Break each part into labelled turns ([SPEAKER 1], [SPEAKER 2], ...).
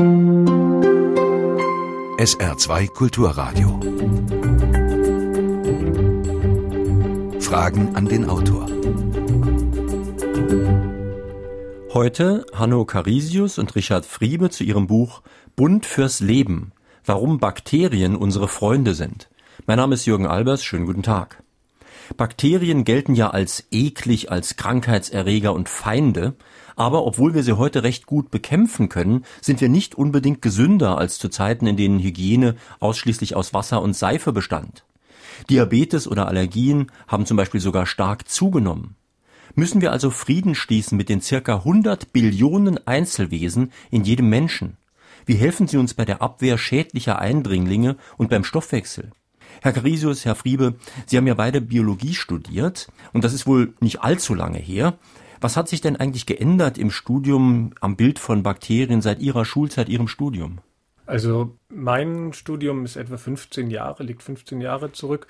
[SPEAKER 1] SR2 Kulturradio. Fragen an den Autor.
[SPEAKER 2] Heute Hanno Carisius und Richard Friebe zu ihrem Buch Bund fürs Leben. Warum Bakterien unsere Freunde sind. Mein Name ist Jürgen Albers. Schönen guten Tag. Bakterien gelten ja als eklig, als Krankheitserreger und Feinde, aber obwohl wir sie heute recht gut bekämpfen können, sind wir nicht unbedingt gesünder als zu Zeiten, in denen Hygiene ausschließlich aus Wasser und Seife bestand. Diabetes oder Allergien haben zum Beispiel sogar stark zugenommen. Müssen wir also Frieden schließen mit den circa 100 Billionen Einzelwesen in jedem Menschen? Wie helfen Sie uns bei der Abwehr schädlicher Eindringlinge und beim Stoffwechsel? Herr Carisius, Herr Friebe, Sie haben ja beide Biologie studiert und das ist wohl nicht allzu lange her. Was hat sich denn eigentlich geändert im Studium am Bild von Bakterien seit Ihrer Schulzeit, Ihrem Studium?
[SPEAKER 3] Also mein Studium ist etwa 15 Jahre, liegt 15 Jahre zurück.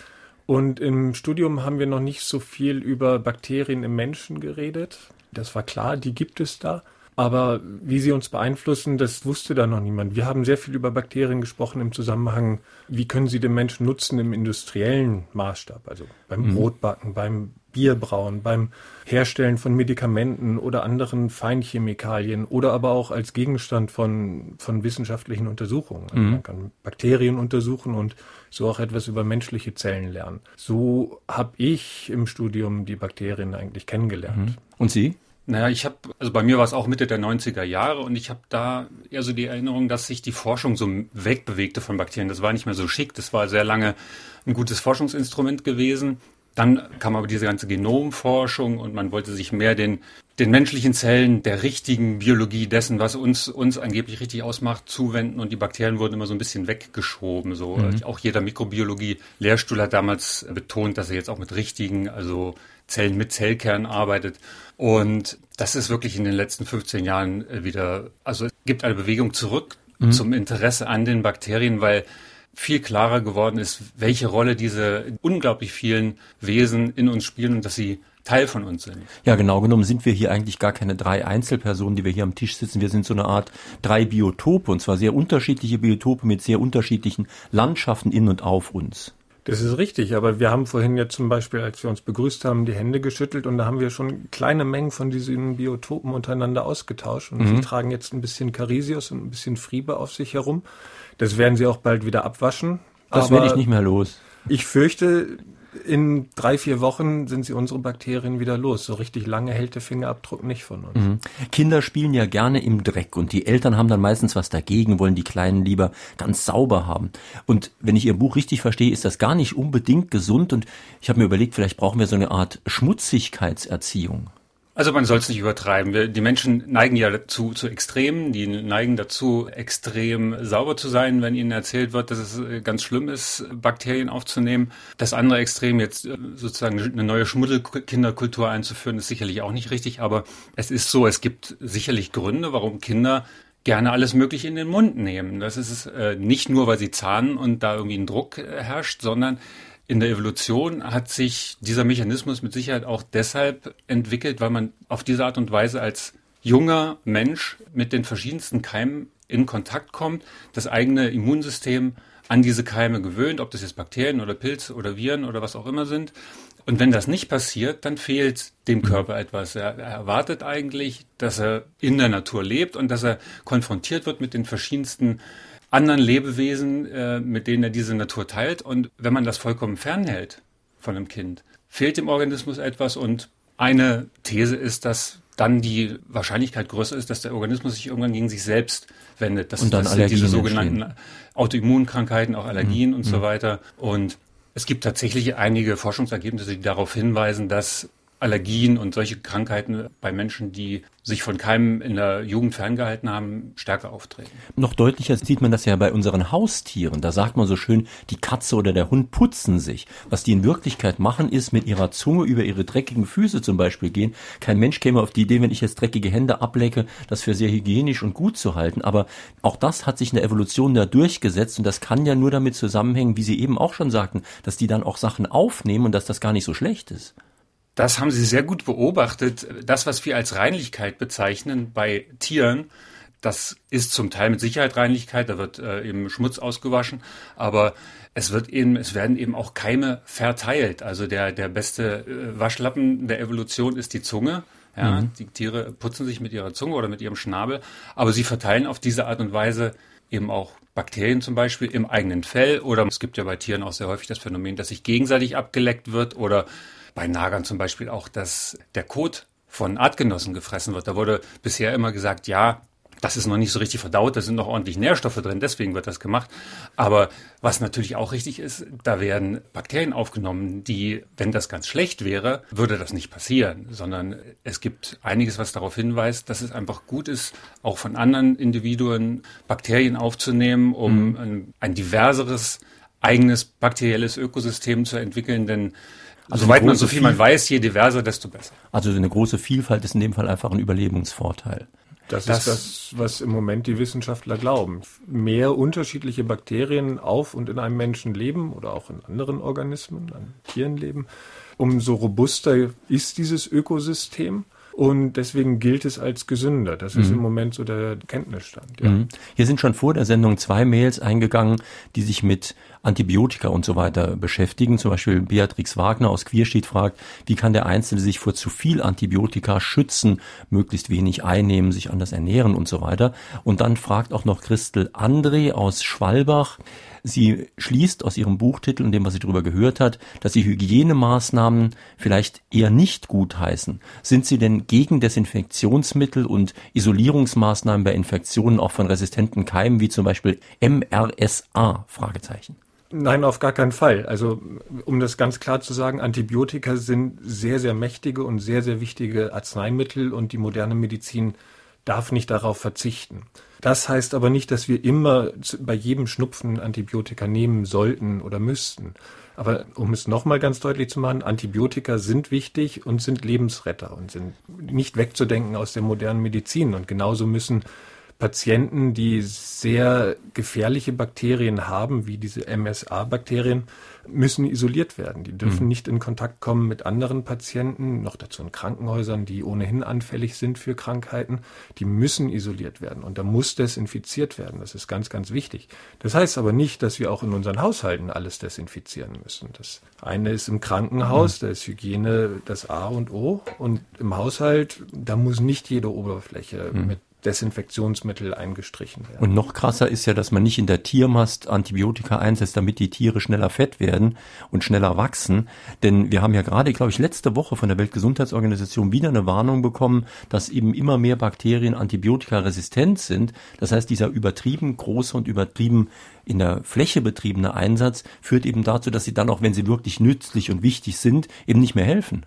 [SPEAKER 3] Und im Studium haben wir noch nicht so viel über Bakterien im Menschen geredet. Das war klar, die gibt es da. Aber wie sie uns beeinflussen, das wusste da noch niemand. Wir haben sehr viel über Bakterien gesprochen im Zusammenhang, wie können sie den Menschen nutzen im industriellen Maßstab, also beim mhm. Brotbacken, beim Bierbrauen, beim Herstellen von Medikamenten oder anderen Feinchemikalien oder aber auch als Gegenstand von, von wissenschaftlichen Untersuchungen. Also mhm. Man kann Bakterien untersuchen und so auch etwas über menschliche Zellen lernen. So habe ich im Studium die Bakterien eigentlich kennengelernt. Mhm.
[SPEAKER 2] Und Sie?
[SPEAKER 4] Naja, ich habe, also bei mir war es auch Mitte der 90er Jahre und ich habe da eher so die Erinnerung, dass sich die Forschung so wegbewegte von Bakterien. Das war nicht mehr so schick, das war sehr lange ein gutes Forschungsinstrument gewesen. Dann kam aber diese ganze Genomforschung und man wollte sich mehr den, den menschlichen Zellen der richtigen Biologie dessen, was uns, uns angeblich richtig ausmacht, zuwenden und die Bakterien wurden immer so ein bisschen weggeschoben. So. Mhm. Auch jeder Mikrobiologie-Lehrstuhl hat damals betont, dass er jetzt auch mit richtigen, also Zellen mit Zellkern arbeitet. Und das ist wirklich in den letzten 15 Jahren äh, wieder, also es gibt eine Bewegung zurück mhm. zum Interesse an den Bakterien, weil viel klarer geworden ist, welche Rolle diese unglaublich vielen Wesen in uns spielen und dass sie Teil von uns sind.
[SPEAKER 2] Ja, genau genommen sind wir hier eigentlich gar keine drei Einzelpersonen, die wir hier am Tisch sitzen. Wir sind so eine Art drei Biotope und zwar sehr unterschiedliche Biotope mit sehr unterschiedlichen Landschaften in und auf uns.
[SPEAKER 3] Das ist richtig, aber wir haben vorhin ja zum Beispiel, als wir uns begrüßt haben, die Hände geschüttelt und da haben wir schon kleine Mengen von diesen Biotopen untereinander ausgetauscht und mhm. sie tragen jetzt ein bisschen Carisius und ein bisschen Friebe auf sich herum. Das werden sie auch bald wieder abwaschen.
[SPEAKER 2] Das werde ich nicht mehr los.
[SPEAKER 3] Ich fürchte, in drei, vier Wochen sind sie unsere Bakterien wieder los. So richtig lange hält der Fingerabdruck nicht von uns. Mhm.
[SPEAKER 2] Kinder spielen ja gerne im Dreck und die Eltern haben dann meistens was dagegen, wollen die Kleinen lieber ganz sauber haben. Und wenn ich Ihr Buch richtig verstehe, ist das gar nicht unbedingt gesund und ich habe mir überlegt, vielleicht brauchen wir so eine Art Schmutzigkeitserziehung.
[SPEAKER 4] Also man soll es nicht übertreiben. Wir, die Menschen neigen ja dazu zu Extremen, die neigen dazu, extrem sauber zu sein, wenn ihnen erzählt wird, dass es äh, ganz schlimm ist, Bakterien aufzunehmen. Das andere Extrem, jetzt äh, sozusagen eine neue Schmuddelkinderkultur einzuführen, ist sicherlich auch nicht richtig, aber es ist so, es gibt sicherlich Gründe, warum Kinder gerne alles Mögliche in den Mund nehmen. Das ist es äh, nicht nur, weil sie zahnen und da irgendwie ein Druck herrscht, sondern in der Evolution hat sich dieser Mechanismus mit Sicherheit auch deshalb entwickelt, weil man auf diese Art und Weise als junger Mensch mit den verschiedensten Keimen in Kontakt kommt, das eigene Immunsystem an diese Keime gewöhnt, ob das jetzt Bakterien oder Pilze oder Viren oder was auch immer sind. Und wenn das nicht passiert, dann fehlt dem Körper etwas. Er, er, erwartet eigentlich, dass er in der Natur lebt und dass er konfrontiert wird mit den verschiedensten anderen Lebewesen, äh, mit denen er diese Natur teilt. Und wenn man das vollkommen fernhält von einem Kind, fehlt dem Organismus etwas. Und eine These ist, dass dann die Wahrscheinlichkeit größer ist, dass der Organismus sich irgendwann gegen sich selbst wendet. Das,
[SPEAKER 2] und dann
[SPEAKER 4] das
[SPEAKER 2] sind
[SPEAKER 4] diese sogenannten entstehen. Autoimmunkrankheiten, auch Allergien mhm. und so mhm. weiter. Und es gibt tatsächlich einige Forschungsergebnisse, die darauf hinweisen, dass Allergien und solche Krankheiten bei Menschen, die sich von Keimen in der Jugend ferngehalten haben, stärker auftreten.
[SPEAKER 2] Noch deutlicher sieht man das ja bei unseren Haustieren. Da sagt man so schön, die Katze oder der Hund putzen sich. Was die in Wirklichkeit machen, ist mit ihrer Zunge über ihre dreckigen Füße zum Beispiel gehen. Kein Mensch käme auf die Idee, wenn ich jetzt dreckige Hände ablecke, das für sehr hygienisch und gut zu halten. Aber auch das hat sich in der Evolution da durchgesetzt und das kann ja nur damit zusammenhängen, wie Sie eben auch schon sagten, dass die dann auch Sachen aufnehmen und dass das gar nicht so schlecht ist.
[SPEAKER 4] Das haben Sie sehr gut beobachtet. Das, was wir als Reinlichkeit bezeichnen bei Tieren, Das ist zum Teil mit Sicherheit Reinlichkeit, da wird äh, eben Schmutz ausgewaschen, aber es wird eben, es werden eben auch Keime verteilt. Also der, der beste äh, Waschlappen der Evolution ist die Zunge. Ja, mhm. Die Tiere putzen sich mit ihrer Zunge oder mit ihrem Schnabel, aber sie verteilen auf diese Art und Weise eben auch Bakterien zum Beispiel im eigenen Fell oder es gibt ja bei Tieren auch sehr häufig das Phänomen, dass sich gegenseitig abgeleckt wird oder bei Nagern zum Beispiel auch, dass der Kot von Artgenossen gefressen wird. Da wurde bisher immer gesagt, ja, das ist noch nicht so richtig verdaut, da sind noch ordentlich Nährstoffe drin, deswegen wird das gemacht. Aber was natürlich auch richtig ist, da werden Bakterien aufgenommen, die, wenn das ganz schlecht wäre, würde das nicht passieren, sondern es gibt einiges, was darauf hinweist, dass es einfach gut ist, auch von anderen Individuen Bakterien aufzunehmen, um mhm. ein, ein diverseres eigenes bakterielles Ökosystem zu entwickeln, denn also soweit man so viel man weiß, je diverser, desto besser.
[SPEAKER 2] Also eine große Vielfalt ist in dem Fall einfach ein Überlebensvorteil.
[SPEAKER 3] Das, das, ist das, was im Moment die Wissenschaftler glauben. Mehr unterschiedliche Bakterien auf und in einem Menschen leben oder auch in anderen Organismen, an Tieren leben, umso robuster ist dieses Ökosystem. Und deswegen gilt es als gesünder. Das ist mhm. im Moment so der Kenntnisstand.
[SPEAKER 2] Ja. Mhm. Hier sind schon vor der Sendung zwei Mails eingegangen, die sich mit Antibiotika und so weiter beschäftigen. Zum Beispiel Beatrix Wagner aus Quierstedt fragt, wie kann der Einzelne sich vor zu viel Antibiotika schützen, möglichst wenig einnehmen, sich anders ernähren und so weiter. Und dann fragt auch noch Christel André aus Schwalbach, Sie schließt aus ihrem Buchtitel und dem, was sie darüber gehört hat, dass sie Hygienemaßnahmen vielleicht eher nicht gut heißen. Sind Sie denn gegen Desinfektionsmittel und Isolierungsmaßnahmen bei Infektionen auch von resistenten Keimen wie zum Beispiel MRSA? Fragezeichen.
[SPEAKER 3] Nein, auf gar keinen Fall. Also, um das ganz klar zu sagen, Antibiotika sind sehr, sehr mächtige und sehr, sehr wichtige Arzneimittel und die moderne Medizin darf nicht darauf verzichten. Das heißt aber nicht, dass wir immer bei jedem Schnupfen Antibiotika nehmen sollten oder müssten. Aber um es nochmal ganz deutlich zu machen, Antibiotika sind wichtig und sind Lebensretter und sind nicht wegzudenken aus der modernen Medizin. Und genauso müssen Patienten, die sehr gefährliche Bakterien haben, wie diese MSA-Bakterien, müssen isoliert werden. Die dürfen mhm. nicht in Kontakt kommen mit anderen Patienten, noch dazu in Krankenhäusern, die ohnehin anfällig sind für Krankheiten. Die müssen isoliert werden und da muss desinfiziert werden. Das ist ganz, ganz wichtig. Das heißt aber nicht, dass wir auch in unseren Haushalten alles desinfizieren müssen. Das eine ist im Krankenhaus, mhm. da ist Hygiene das A und O und im Haushalt, da muss nicht jede Oberfläche mhm. mit Desinfektionsmittel eingestrichen werden.
[SPEAKER 2] Und noch krasser ist ja, dass man nicht in der Tiermast Antibiotika einsetzt, damit die Tiere schneller fett werden und schneller wachsen. Denn wir haben ja gerade, glaube ich, letzte Woche von der Weltgesundheitsorganisation wieder eine Warnung bekommen, dass eben immer mehr Bakterien antibiotikaresistent sind. Das heißt, dieser übertrieben große und übertrieben in der Fläche betriebene Einsatz führt eben dazu, dass sie dann auch, wenn sie wirklich nützlich und wichtig sind, eben nicht mehr helfen.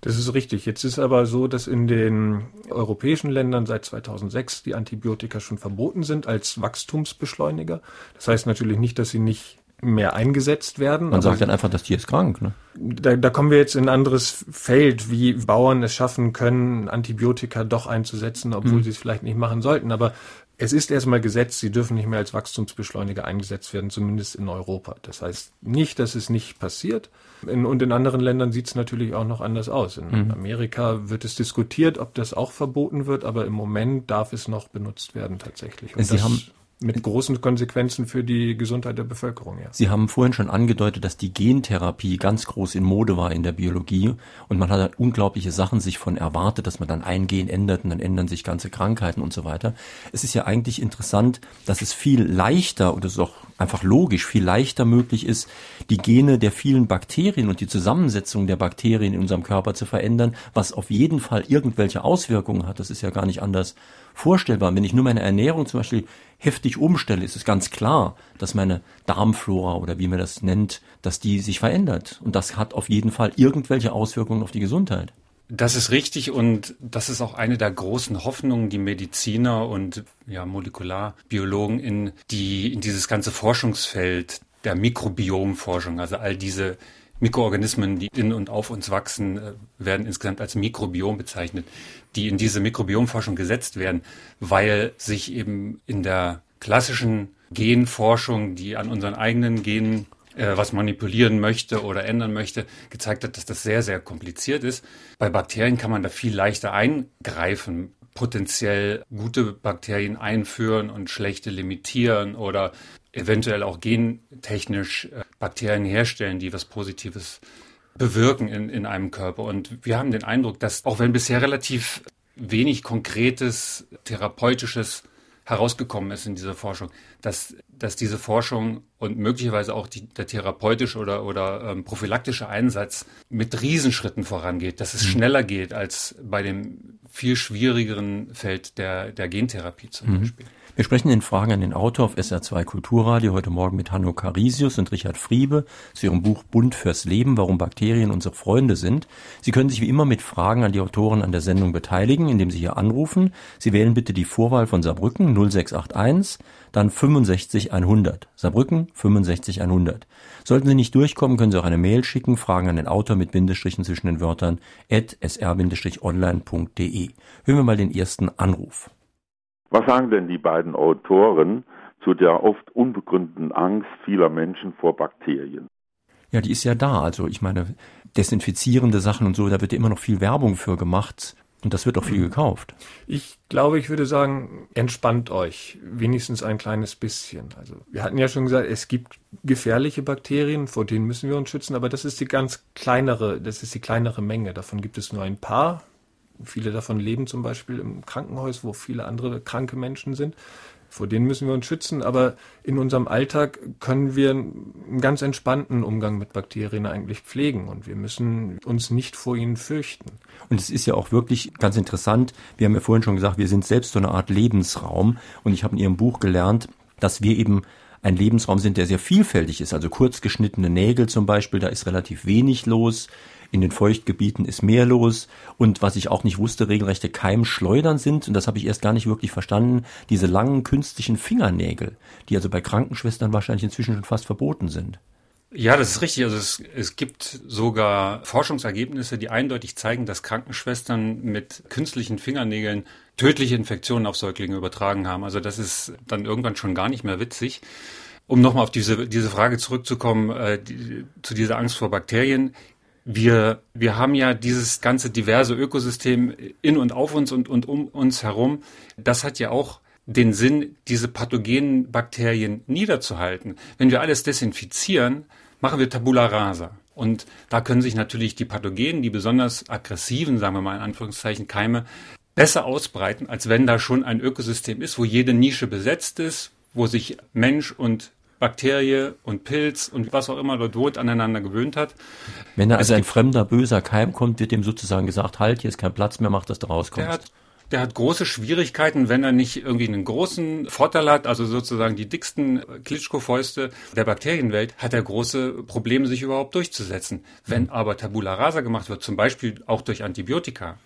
[SPEAKER 3] Das ist richtig. Jetzt ist aber so, dass in den europäischen Ländern seit 2006 die Antibiotika schon verboten sind als Wachstumsbeschleuniger. Das heißt natürlich nicht, dass sie nicht mehr eingesetzt werden.
[SPEAKER 2] Man sagt dann einfach, das Tier ist krank. Ne?
[SPEAKER 3] Da, da kommen wir jetzt in ein anderes Feld, wie Bauern es schaffen können, Antibiotika doch einzusetzen, obwohl mhm. sie es vielleicht nicht machen sollten. Aber es ist erstmal gesetzt, sie dürfen nicht mehr als Wachstumsbeschleuniger eingesetzt werden, zumindest in Europa. Das heißt nicht, dass es nicht passiert. In, und in anderen Ländern sieht es natürlich auch noch anders aus. In mhm. Amerika wird es diskutiert, ob das auch verboten wird, aber im Moment darf es noch benutzt werden tatsächlich.
[SPEAKER 2] Und Sie haben
[SPEAKER 3] mit großen Konsequenzen für die Gesundheit der Bevölkerung. Ja.
[SPEAKER 2] Sie haben vorhin schon angedeutet, dass die Gentherapie ganz groß in Mode war in der Biologie und man hat unglaubliche Sachen sich von erwartet, dass man dann ein Gen ändert und dann ändern sich ganze Krankheiten und so weiter. Es ist ja eigentlich interessant, dass es viel leichter oder es ist auch einfach logisch viel leichter möglich ist, die Gene der vielen Bakterien und die Zusammensetzung der Bakterien in unserem Körper zu verändern, was auf jeden Fall irgendwelche Auswirkungen hat. Das ist ja gar nicht anders vorstellbar. Wenn ich nur meine Ernährung zum Beispiel heftig umstelle, ist es ganz klar, dass meine Darmflora oder wie man das nennt, dass die sich verändert. Und das hat auf jeden Fall irgendwelche Auswirkungen auf die Gesundheit.
[SPEAKER 4] Das ist richtig und das ist auch eine der großen Hoffnungen, die Mediziner und ja, Molekularbiologen in die, in dieses ganze Forschungsfeld der Mikrobiomforschung, also all diese Mikroorganismen, die in und auf uns wachsen, äh, werden insgesamt als Mikrobiom bezeichnet, die in diese Mikrobiomforschung gesetzt werden, weil sich eben in der klassischen Genforschung, die an unseren eigenen Genen äh, was manipulieren möchte oder ändern möchte, gezeigt hat, dass das sehr, sehr kompliziert ist. Bei Bakterien kann man da viel leichter eingreifen. Potenziell gute Bakterien einführen und schlechte limitieren oder eventuell auch gentechnisch äh, Bakterien herstellen, die was Positives bewirken in, in einem Körper. Und wir haben den Eindruck, dass auch wenn bisher relativ wenig konkretes, therapeutisches herausgekommen ist in dieser Forschung, dass, dass diese Forschung und möglicherweise auch die, der therapeutische oder, oder ähm, prophylaktische Einsatz mit Riesenschritten vorangeht, dass es mhm. schneller geht als bei dem viel schwierigeren Feld der, der Gentherapie zum mhm. Beispiel.
[SPEAKER 2] Wir sprechen in Fragen an den Autor auf SR2 Kulturradio heute Morgen mit Hanno Carisius und Richard Friebe zu ihrem Buch Bund fürs Leben, warum Bakterien unsere Freunde sind. Sie können sich wie immer mit Fragen an die Autoren an der Sendung beteiligen, indem Sie hier anrufen. Sie wählen bitte die Vorwahl von Saarbrücken 0681, dann 65 100. Saarbrücken 65 100. Sollten Sie nicht durchkommen, können Sie auch eine Mail schicken, Fragen an den Autor mit Bindestrichen zwischen den Wörtern at sr-online.de. Hören wir mal den ersten Anruf.
[SPEAKER 5] Was sagen denn die beiden Autoren zu der oft unbegründeten Angst vieler Menschen vor Bakterien?
[SPEAKER 2] Ja, die ist ja da. Also ich meine, desinfizierende Sachen und so, da wird ja immer noch viel Werbung für gemacht. Und das wird auch viel mhm. gekauft.
[SPEAKER 3] Ich glaube, ich würde sagen, entspannt euch. Wenigstens ein kleines bisschen. Also, wir hatten ja schon gesagt, es gibt gefährliche Bakterien, vor denen müssen wir uns schützen, aber das ist die ganz kleinere, das ist die kleinere Menge. Davon gibt es nur ein paar. Viele davon leben zum Beispiel im Krankenhaus, wo viele andere kranke Menschen sind. Vor denen müssen wir uns schützen, aber in unserem Alltag können wir einen ganz entspannten Umgang mit Bakterien eigentlich pflegen und wir müssen uns nicht vor ihnen fürchten.
[SPEAKER 2] Und es ist ja auch wirklich ganz interessant. Wir haben ja vorhin schon gesagt, wir sind selbst so eine Art Lebensraum und ich habe in Ihrem Buch gelernt, dass wir eben ein Lebensraum sind, der sehr vielfältig ist. Also kurz geschnittene Nägel zum Beispiel, da ist relativ wenig los. In den Feuchtgebieten ist mehr los. Und was ich auch nicht wusste, regelrechte Keimschleudern sind, und das habe ich erst gar nicht wirklich verstanden, diese langen künstlichen Fingernägel, die also bei Krankenschwestern wahrscheinlich inzwischen schon fast verboten sind.
[SPEAKER 4] Ja, das ist richtig. Also es, es gibt sogar Forschungsergebnisse, die eindeutig zeigen, dass Krankenschwestern mit künstlichen Fingernägeln tödliche Infektionen auf Säuglinge übertragen haben. Also das ist dann irgendwann schon gar nicht mehr witzig. Um nochmal auf diese, diese Frage zurückzukommen, äh, die, zu dieser Angst vor Bakterien wir, wir haben ja dieses ganze diverse Ökosystem in und auf uns und, und um uns herum. Das hat ja auch den Sinn, diese pathogenen Bakterien niederzuhalten. Wenn wir alles desinfizieren, machen wir Tabula rasa. Und da können sich natürlich die Pathogenen, die besonders aggressiven, sagen wir mal in Anführungszeichen, Keime, besser ausbreiten, als wenn da schon ein Ökosystem ist, wo jede Nische besetzt ist, wo sich Mensch und Bakterie und Pilz und was auch immer dort wohnt, aneinander gewöhnt hat.
[SPEAKER 2] Wenn da also ein fremder, böser Keim kommt, wird dem sozusagen gesagt, halt, hier ist kein Platz mehr, mach, dass du rauskommst.
[SPEAKER 4] Der hat, der hat große Schwierigkeiten, wenn er nicht irgendwie einen großen Vorteil hat, also sozusagen die dicksten Klitschko-Fäuste der Bakterienwelt, hat er große Probleme, sich überhaupt durchzusetzen. Wenn mhm. aber Tabula rasa gemacht wird, zum Beispiel auch durch Antibiotika,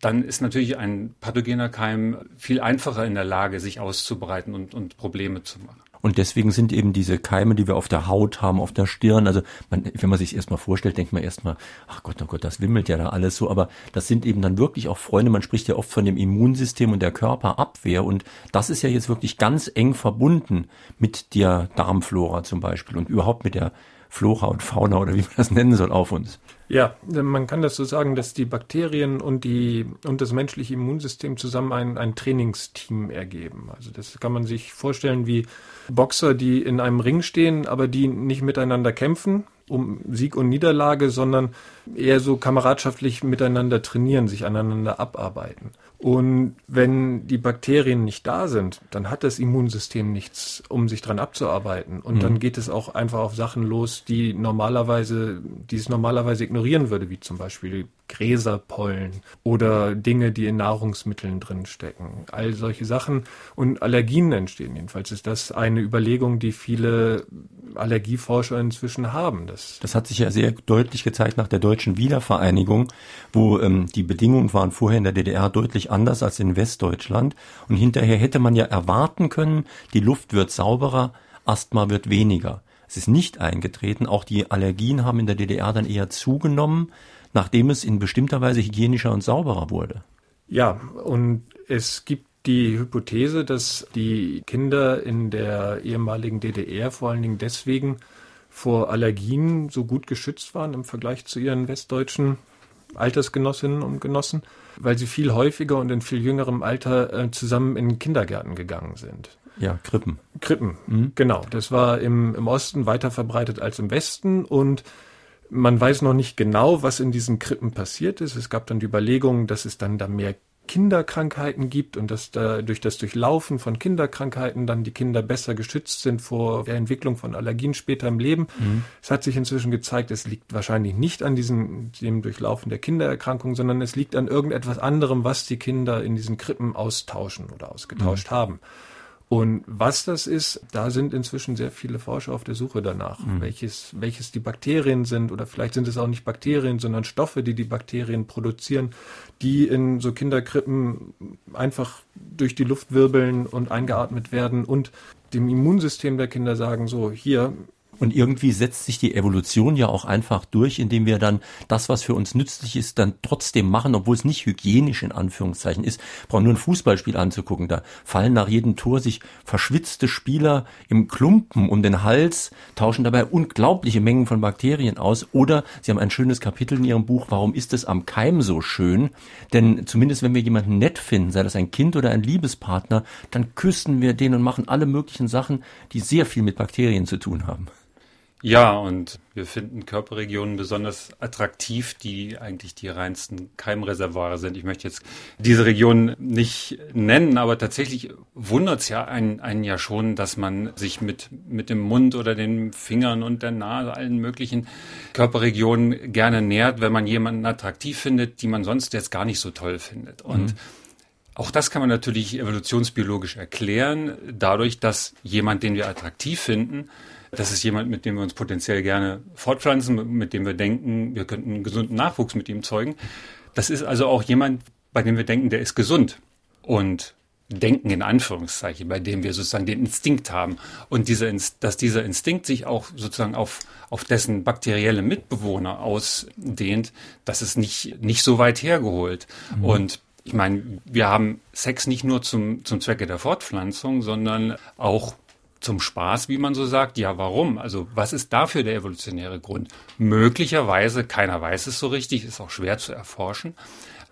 [SPEAKER 4] dann ist natürlich ein pathogener Keim viel einfacher in der Lage, sich auszubreiten und, und Probleme zu machen.
[SPEAKER 2] Und deswegen sind eben diese Keime, die wir auf der Haut haben, auf der Stirn, also man, wenn man sich erstmal vorstellt, denkt man erstmal, ach Gott, oh Gott, das wimmelt ja da alles so, aber das sind eben dann wirklich auch Freunde, man spricht ja oft von dem Immunsystem und der Körperabwehr. Und das ist ja jetzt wirklich ganz eng verbunden mit der Darmflora zum Beispiel und überhaupt mit der Flora und Fauna oder wie man das nennen soll auf uns.
[SPEAKER 3] Ja, man kann das so sagen, dass die Bakterien und die und das menschliche Immunsystem zusammen ein, ein Trainingsteam ergeben. Also das kann man sich vorstellen wie Boxer, die in einem Ring stehen, aber die nicht miteinander kämpfen um Sieg und Niederlage, sondern eher so kameradschaftlich miteinander trainieren, sich aneinander abarbeiten. Und wenn die Bakterien nicht da sind, dann hat das Immunsystem nichts, um sich dran abzuarbeiten. Und mhm. dann geht es auch einfach auf Sachen los, die normalerweise, die es normalerweise ignorieren würde, wie zum Beispiel Gräserpollen oder Dinge, die in Nahrungsmitteln drin stecken. All solche Sachen und Allergien entstehen. Jedenfalls ist das eine Überlegung, die viele Allergieforscher inzwischen haben.
[SPEAKER 2] Das, das hat sich ja sehr deutlich gezeigt nach der deutschen Wiedervereinigung, wo ähm, die Bedingungen waren vorher in der DDR deutlich anders als in Westdeutschland. Und hinterher hätte man ja erwarten können, die Luft wird sauberer, Asthma wird weniger. Es ist nicht eingetreten. Auch die Allergien haben in der DDR dann eher zugenommen, nachdem es in bestimmter Weise hygienischer und sauberer wurde.
[SPEAKER 3] Ja, und es gibt die Hypothese, dass die Kinder in der ehemaligen DDR vor allen Dingen deswegen vor Allergien so gut geschützt waren im Vergleich zu ihren westdeutschen Altersgenossinnen und Genossen, weil sie viel häufiger und in viel jüngerem Alter äh, zusammen in Kindergärten gegangen sind.
[SPEAKER 2] Ja, Krippen.
[SPEAKER 3] Krippen, mhm. genau. Das war im, im Osten weiter verbreitet als im Westen und man weiß noch nicht genau, was in diesen Krippen passiert ist. Es gab dann die Überlegung, dass es dann da mehr Kinderkrankheiten gibt und dass da durch das Durchlaufen von Kinderkrankheiten dann die Kinder besser geschützt sind vor der Entwicklung von Allergien später im Leben. Mhm. Es hat sich inzwischen gezeigt, es liegt wahrscheinlich nicht an diesem dem Durchlaufen der Kindererkrankung, sondern es liegt an irgendetwas anderem, was die Kinder in diesen Krippen austauschen oder ausgetauscht mhm. haben. Und was das ist, da sind inzwischen sehr viele Forscher auf der Suche danach, mhm. welches, welches die Bakterien sind oder vielleicht sind es auch nicht Bakterien, sondern Stoffe, die die Bakterien produzieren, die in so Kinderkrippen einfach durch die Luft wirbeln und eingeatmet werden und dem Immunsystem der Kinder sagen, so hier,
[SPEAKER 2] und irgendwie setzt sich die Evolution ja auch einfach durch, indem wir dann das, was für uns nützlich ist, dann trotzdem machen, obwohl es nicht hygienisch in Anführungszeichen ist. Brauchen nur ein Fußballspiel anzugucken. Da fallen nach jedem Tor sich verschwitzte Spieler im Klumpen um den Hals, tauschen dabei unglaubliche Mengen von Bakterien aus. Oder sie haben ein schönes Kapitel in ihrem Buch, warum ist es am Keim so schön? Denn zumindest wenn wir jemanden nett finden, sei das ein Kind oder ein Liebespartner, dann küssen wir den und machen alle möglichen Sachen, die sehr viel mit Bakterien zu tun haben.
[SPEAKER 4] Ja, und wir finden Körperregionen besonders attraktiv, die eigentlich die reinsten Keimreservoire sind. Ich möchte jetzt diese Region nicht nennen, aber tatsächlich wundert es ja einen, einen ja schon, dass man sich mit, mit dem Mund oder den Fingern und der Nase allen möglichen Körperregionen gerne nähert, wenn man jemanden attraktiv findet, die man sonst jetzt gar nicht so toll findet. Und mhm. Auch das kann man natürlich evolutionsbiologisch erklären, dadurch, dass jemand, den wir attraktiv finden, das ist jemand, mit dem wir uns potenziell gerne fortpflanzen, mit dem wir denken, wir könnten einen gesunden Nachwuchs mit ihm zeugen. Das ist also auch jemand, bei dem wir denken, der ist gesund. Und denken in Anführungszeichen, bei dem wir sozusagen den Instinkt haben. Und dieser, dass dieser Instinkt sich auch sozusagen auf, auf dessen bakterielle Mitbewohner ausdehnt, das ist nicht, nicht so weit hergeholt. Mhm. Und ich meine, wir haben Sex nicht nur zum, zum Zwecke der Fortpflanzung, sondern auch zum Spaß, wie man so sagt. Ja, warum? Also was ist dafür der evolutionäre Grund? Möglicherweise, keiner weiß es so richtig, ist auch schwer zu erforschen,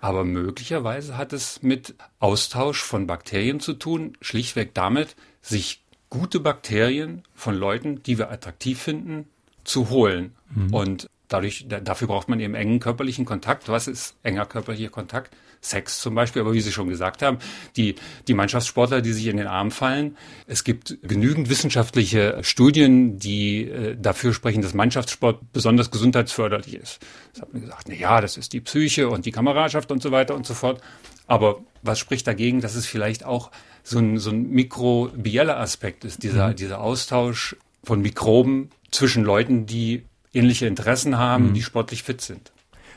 [SPEAKER 4] aber möglicherweise hat es mit Austausch von Bakterien zu tun, schlichtweg damit, sich gute Bakterien von Leuten, die wir attraktiv finden, zu holen. Mhm. Und dadurch, dafür braucht man eben engen körperlichen Kontakt. Was ist enger körperlicher Kontakt? Sex zum Beispiel, aber wie Sie schon gesagt haben, die, die Mannschaftssportler, die sich in den Arm fallen. Es gibt genügend wissenschaftliche Studien, die äh, dafür sprechen, dass Mannschaftssport besonders gesundheitsförderlich ist. Das hat man gesagt, na ja, das ist die Psyche und die Kameradschaft und so weiter und so fort. Aber was spricht dagegen, dass es vielleicht auch so ein, so ein mikrobieller Aspekt ist, dieser, mhm. dieser Austausch von Mikroben zwischen Leuten, die ähnliche Interessen haben, mhm. die sportlich fit sind.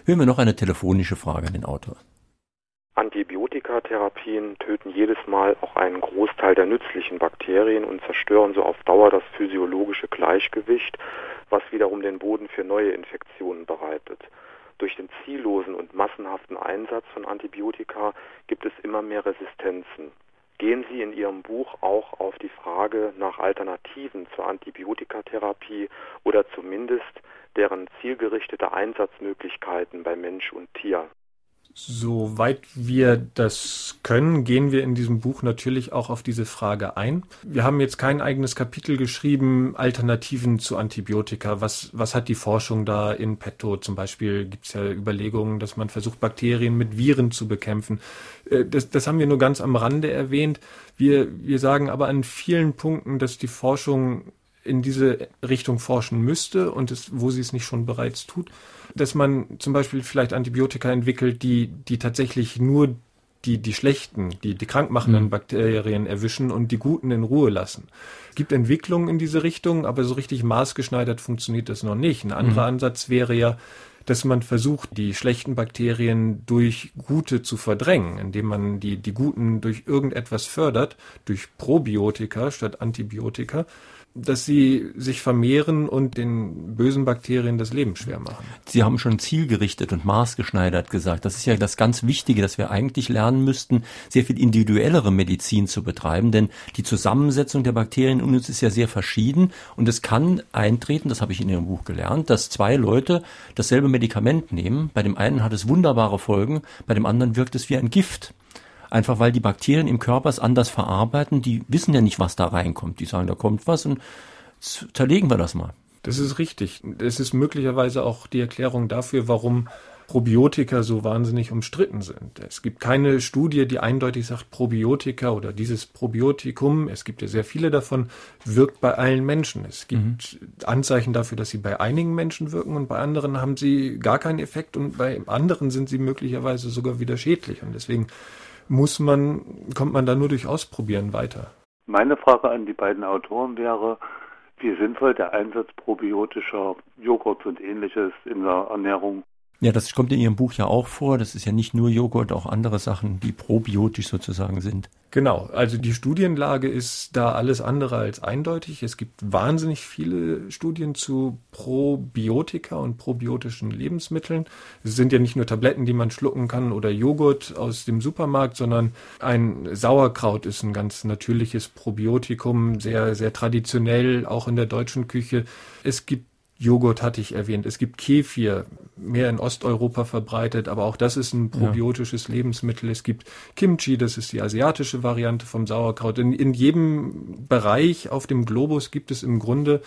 [SPEAKER 2] Hören wir noch eine telefonische Frage an den Autor.
[SPEAKER 6] Antibiotikatherapien töten jedes Mal auch einen Großteil der nützlichen Bakterien und zerstören so auf Dauer das physiologische Gleichgewicht, was wiederum den Boden für neue Infektionen bereitet. Durch den ziellosen und massenhaften Einsatz von Antibiotika gibt es immer mehr Resistenzen. Gehen Sie in Ihrem Buch auch auf die Frage nach Alternativen zur Antibiotikatherapie oder zumindest deren zielgerichtete Einsatzmöglichkeiten bei Mensch und Tier
[SPEAKER 3] Soweit wir das können, gehen wir in diesem Buch natürlich auch auf diese Frage ein. Wir haben jetzt kein eigenes Kapitel geschrieben, Alternativen zu Antibiotika. Was, was hat die Forschung da in petto? Zum Beispiel gibt es ja Überlegungen, dass man versucht, Bakterien mit Viren zu bekämpfen. Äh, das, das haben wir nur ganz am Rande erwähnt. Wir, wir sagen aber an vielen Punkten, dass die Forschung in diese Richtung forschen müsste und es, wo sie es nicht schon bereits tut dass man zum Beispiel vielleicht Antibiotika entwickelt, die, die tatsächlich nur die, die schlechten, die, die krankmachenden mhm. Bakterien erwischen und die guten in Ruhe lassen. Es gibt Entwicklungen in diese Richtung, aber so richtig maßgeschneidert funktioniert das noch nicht. Ein anderer mhm. Ansatz wäre ja, dass man versucht, die schlechten Bakterien durch gute zu verdrängen, indem man die, die guten durch irgendetwas fördert, durch Probiotika statt Antibiotika dass sie sich vermehren und den bösen Bakterien das Leben schwer machen.
[SPEAKER 2] Sie haben schon zielgerichtet und maßgeschneidert gesagt. Das ist ja das ganz Wichtige, dass wir eigentlich lernen müssten, sehr viel individuellere Medizin zu betreiben, denn die Zusammensetzung der Bakterien in uns ist ja sehr verschieden und es kann eintreten, das habe ich in Ihrem Buch gelernt, dass zwei Leute dasselbe Medikament nehmen. Bei dem einen hat es wunderbare Folgen, bei dem anderen wirkt es wie ein Gift. Einfach weil die Bakterien im Körper es anders verarbeiten, die wissen ja nicht, was da reinkommt. Die sagen, da kommt was und zerlegen wir das mal.
[SPEAKER 3] Das ist richtig. Es ist möglicherweise auch die Erklärung dafür, warum Probiotika so wahnsinnig umstritten sind. Es gibt keine Studie, die eindeutig sagt, Probiotika oder dieses Probiotikum, es gibt ja sehr viele davon, wirkt bei allen Menschen. Es gibt mhm. Anzeichen dafür, dass sie bei einigen Menschen wirken und bei anderen haben sie gar keinen Effekt und bei anderen sind sie möglicherweise sogar wieder schädlich. Und deswegen muss man, kommt man da nur durch Ausprobieren weiter.
[SPEAKER 7] Meine Frage an die beiden Autoren wäre, wie sinnvoll der Einsatz probiotischer Joghurt und ähnliches in der Ernährung
[SPEAKER 2] ja, das kommt in Ihrem Buch ja auch vor. Das ist ja nicht nur Joghurt, auch andere Sachen, die probiotisch sozusagen sind.
[SPEAKER 3] Genau, also die Studienlage ist da alles andere als eindeutig. Es gibt wahnsinnig viele Studien zu Probiotika und probiotischen Lebensmitteln. Es sind ja nicht nur Tabletten, die man schlucken kann oder Joghurt aus dem Supermarkt, sondern ein Sauerkraut ist ein ganz natürliches Probiotikum, sehr, sehr traditionell, auch in der deutschen Küche. Es gibt Joghurt hatte ich erwähnt. Es gibt Kefir, mehr in Osteuropa verbreitet, aber auch das ist ein probiotisches ja. Lebensmittel. Es gibt Kimchi, das ist die asiatische Variante vom Sauerkraut. In, in jedem Bereich auf dem Globus gibt es im Grunde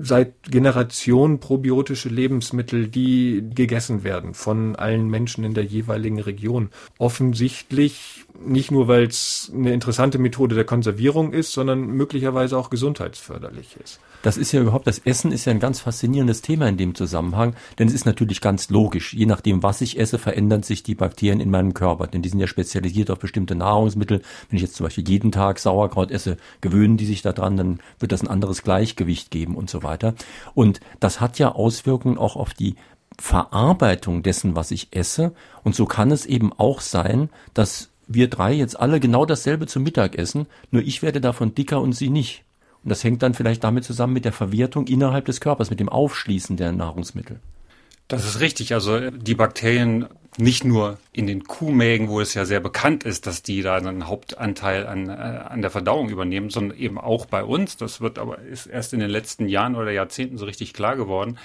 [SPEAKER 3] seit Generationen probiotische Lebensmittel, die gegessen werden von allen Menschen in der jeweiligen Region. Offensichtlich nicht nur, weil es eine interessante Methode der Konservierung ist, sondern möglicherweise auch gesundheitsförderlich ist.
[SPEAKER 2] Das ist ja überhaupt, das Essen ist ja ein ganz faszinierendes Thema in dem Zusammenhang, denn es ist natürlich ganz logisch. Je nachdem, was ich esse, verändern sich die Bakterien in meinem Körper, denn die sind ja spezialisiert auf bestimmte Nahrungsmittel. Wenn ich jetzt zum Beispiel jeden Tag Sauerkraut esse, gewöhnen die sich daran, dann wird das ein anderes Gleichgewicht geben und so weiter. Und das hat ja Auswirkungen auch auf die Verarbeitung dessen, was ich esse. Und so kann es eben auch sein, dass wir drei jetzt alle genau dasselbe zum Mittag essen, nur ich werde davon dicker und sie nicht. Und das hängt dann vielleicht damit zusammen mit der Verwertung innerhalb des Körpers, mit dem Aufschließen der Nahrungsmittel.
[SPEAKER 4] Das ist richtig. Also die Bakterien nicht nur in den Kuhmägen, wo es ja sehr bekannt ist, dass die da einen Hauptanteil an, äh, an der Verdauung übernehmen, sondern eben auch bei uns. Das wird aber ist erst in den letzten Jahren oder Jahrzehnten so richtig klar geworden.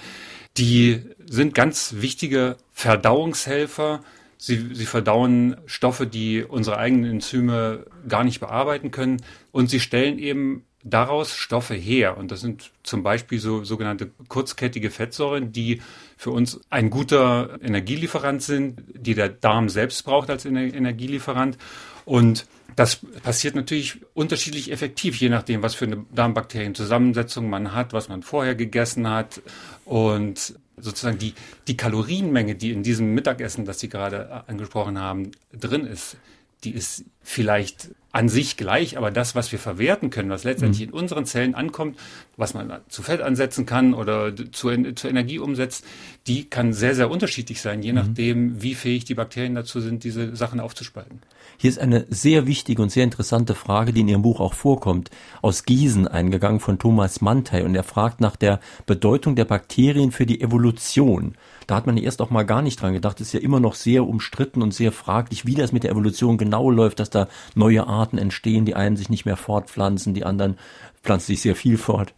[SPEAKER 4] Die sind ganz wichtige Verdauungshelfer. Sie, sie verdauen Stoffe, die unsere eigenen Enzyme gar nicht bearbeiten können. Und sie stellen eben daraus Stoffe her. Und das sind zum Beispiel so sogenannte kurzkettige Fettsäuren, die für uns ein guter Energielieferant sind, die der Darm selbst braucht als Energielieferant. Und das passiert natürlich unterschiedlich effektiv, je nachdem, was für eine Darmbakterienzusammensetzung man hat, was man vorher gegessen hat. Und sozusagen die, die Kalorienmenge, die in diesem Mittagessen, das Sie gerade angesprochen haben, drin ist, die ist vielleicht an sich gleich, aber das, was wir verwerten können, was letztendlich mhm. in unseren Zellen ankommt, was man zu Fett ansetzen kann oder zu, zur Energie umsetzt, die kann sehr, sehr unterschiedlich sein, je mhm. nachdem, wie fähig die Bakterien dazu sind, diese Sachen aufzuspalten.
[SPEAKER 2] Hier ist eine sehr wichtige und sehr interessante Frage, die in Ihrem Buch auch vorkommt, aus Gießen eingegangen von Thomas Mantei und er fragt nach der Bedeutung der Bakterien für die Evolution. Da hat man erst auch mal gar nicht dran gedacht. Es ist ja immer noch sehr umstritten und sehr fraglich, wie das mit der Evolution genau läuft, dass da neue Arten entstehen, die einen sich nicht mehr fortpflanzen, die anderen pflanzen sich sehr viel fort.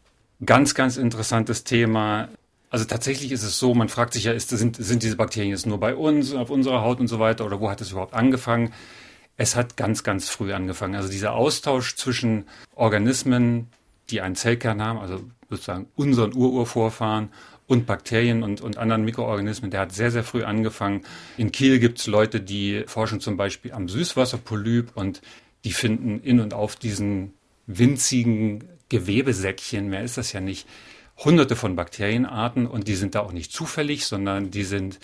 [SPEAKER 4] Ganz, ganz interessantes Thema. Also tatsächlich ist es so, man fragt sich ja, ist, sind, sind diese Bakterien jetzt nur bei uns, auf unserer Haut und so weiter, oder wo hat es überhaupt angefangen? Es hat ganz, ganz früh angefangen. Also dieser Austausch zwischen Organismen, die einen Zellkern haben, also sozusagen unseren Ururvorfahren und Bakterien und, und anderen Mikroorganismen, der hat sehr, sehr früh angefangen. In Kiel gibt es Leute, die forschen zum Beispiel am Süßwasserpolyp und die finden in und auf diesen winzigen Gewebesäckchen, mehr ist das ja nicht, hunderte von Bakterienarten und die sind da auch nicht zufällig, sondern die sind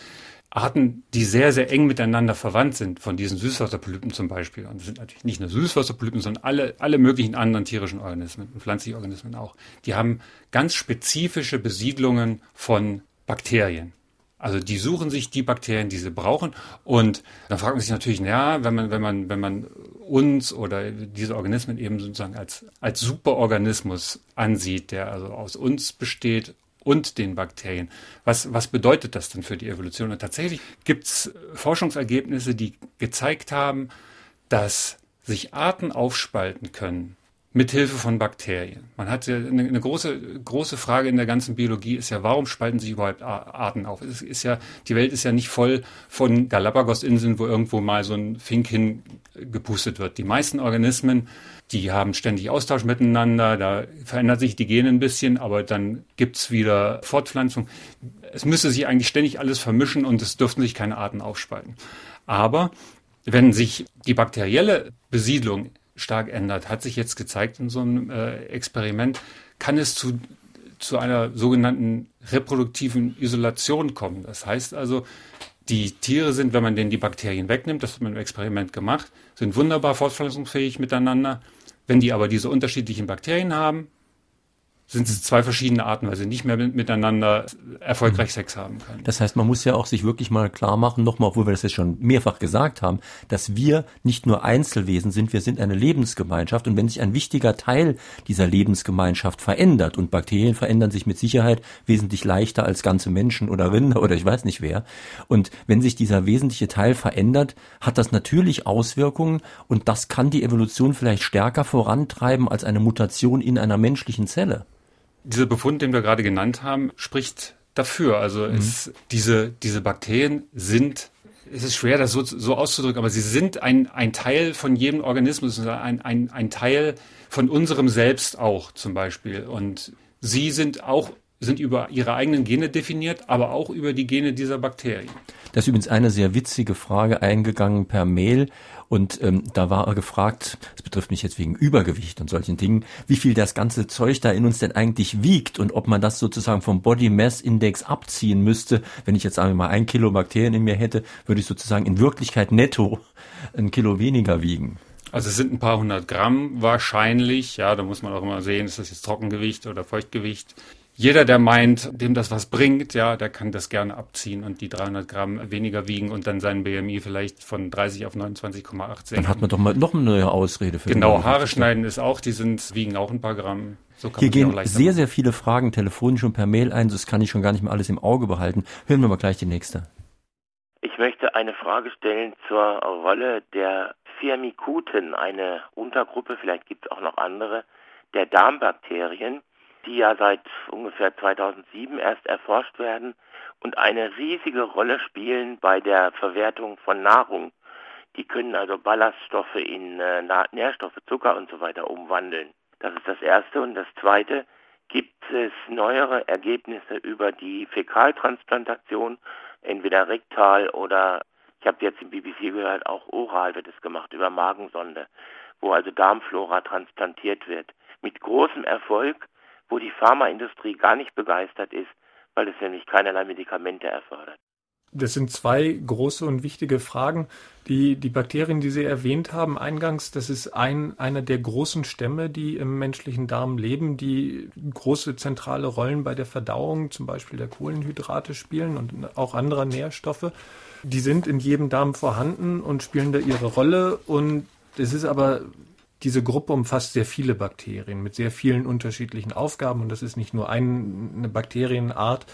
[SPEAKER 4] Arten, die sehr, sehr eng miteinander verwandt sind, von diesen Süßwasserpolypen zum Beispiel. Und das sind natürlich nicht nur Süßwasserpolypen, sondern alle, alle möglichen anderen tierischen Organismen und pflanzliche Organismen auch. Die haben ganz spezifische Besiedlungen von Bakterien. Also die suchen sich die Bakterien, die sie brauchen. Und dann fragt man sich natürlich, ja, wenn man, wenn man, wenn man uns oder diese Organismen eben sozusagen als, als Superorganismus ansieht, der also aus uns besteht und den Bakterien. Was, was bedeutet das denn für die Evolution? Und tatsächlich gibt es Forschungsergebnisse, die gezeigt haben, dass sich Arten aufspalten können mithilfe von Bakterien. Man hat eine, eine, große, große Frage in der ganzen Biologie ist ja, warum spalten sich überhaupt Arten auf? Es ist ja, die Welt ist ja nicht voll von Galapagos-Inseln, wo irgendwo mal so ein Fink hingepustet wird. Die meisten Organismen, die haben ständig Austausch miteinander, da verändert sich die Gene ein bisschen, aber dann gibt's wieder Fortpflanzung. Es müsste sich eigentlich ständig alles vermischen und es dürften sich keine Arten aufspalten. Aber wenn sich die bakterielle Besiedlung stark ändert, hat sich jetzt gezeigt in so einem äh, Experiment, kann es zu, zu einer sogenannten reproduktiven Isolation kommen. Das heißt also, die Tiere sind, wenn man denen die Bakterien wegnimmt, das hat man im Experiment gemacht, sind wunderbar fortpflanzungsfähig miteinander. Wenn die aber diese unterschiedlichen Bakterien haben, sind es zwei verschiedene Arten, weil sie nicht mehr miteinander erfolgreich Sex haben können.
[SPEAKER 2] Das heißt, man muss ja auch sich wirklich mal klar machen, nochmal, obwohl wir das jetzt schon mehrfach gesagt haben, dass wir nicht nur Einzelwesen sind, wir sind eine Lebensgemeinschaft. Und wenn sich ein wichtiger Teil dieser Lebensgemeinschaft verändert und Bakterien verändern sich mit Sicherheit wesentlich leichter als ganze Menschen oder Rinder oder ich weiß nicht wer und wenn sich dieser wesentliche Teil verändert, hat das natürlich Auswirkungen und das kann die Evolution vielleicht stärker vorantreiben als eine Mutation in einer menschlichen Zelle
[SPEAKER 4] dieser Befund, den wir gerade genannt haben, spricht dafür. Also mhm. es, diese, diese Bakterien sind, es ist schwer, das so, so auszudrücken, aber sie sind ein, ein Teil von jedem Organismus, ein, ein, ein Teil von unserem Selbst auch zum Beispiel. Und sie sind auch sind über ihre eigenen Gene definiert, aber auch über die Gene dieser Bakterien.
[SPEAKER 2] Das ist übrigens eine sehr witzige Frage eingegangen per Mail und ähm, da war er gefragt, das betrifft mich jetzt wegen Übergewicht und solchen Dingen, wie viel das ganze Zeug da in uns denn eigentlich wiegt und ob man das sozusagen vom Body Mass Index abziehen müsste. Wenn ich jetzt sagen wir mal ein Kilo Bakterien in mir hätte, würde ich sozusagen in Wirklichkeit netto ein Kilo weniger wiegen.
[SPEAKER 4] Also es sind ein paar hundert Gramm wahrscheinlich. Ja, da muss man auch immer sehen, ist das jetzt Trockengewicht oder Feuchtgewicht jeder, der meint, dem das was bringt, ja, der kann das gerne abziehen und die 300 Gramm weniger wiegen und dann seinen BMI vielleicht von 30 auf 29,8
[SPEAKER 2] Dann hat man doch mal noch eine neue Ausrede
[SPEAKER 4] für Genau, Haare schneiden ist auch, die sind, wiegen auch ein paar Gramm.
[SPEAKER 2] So Hier gehen sehr, sehr viele Fragen telefonisch und per Mail ein, das kann ich schon gar nicht mehr alles im Auge behalten. Hören wir mal gleich die nächste.
[SPEAKER 8] Ich möchte eine Frage stellen zur Rolle der Firmicuten, eine Untergruppe, vielleicht gibt es auch noch andere, der Darmbakterien die ja seit ungefähr 2007 erst erforscht werden und eine riesige Rolle spielen bei der Verwertung von Nahrung. Die können also Ballaststoffe in äh, Nährstoffe, Zucker und so weiter umwandeln. Das ist das Erste. Und das Zweite, gibt es neuere Ergebnisse über die Fäkaltransplantation, entweder rektal oder, ich habe jetzt im BBC gehört, auch oral wird es gemacht, über Magensonde, wo also Darmflora transplantiert wird. Mit großem Erfolg wo die Pharmaindustrie gar nicht begeistert ist, weil es nämlich keinerlei Medikamente erfordert.
[SPEAKER 3] Das sind zwei große und wichtige Fragen. Die, die Bakterien, die Sie erwähnt haben eingangs, das ist ein, einer der großen Stämme, die im menschlichen Darm leben, die große zentrale Rollen bei der Verdauung, zum Beispiel der Kohlenhydrate spielen und auch anderer Nährstoffe. Die sind in jedem Darm vorhanden und spielen da ihre Rolle. Und es ist aber diese Gruppe umfasst sehr viele Bakterien mit sehr vielen unterschiedlichen Aufgaben und das ist nicht nur eine Bakterienart,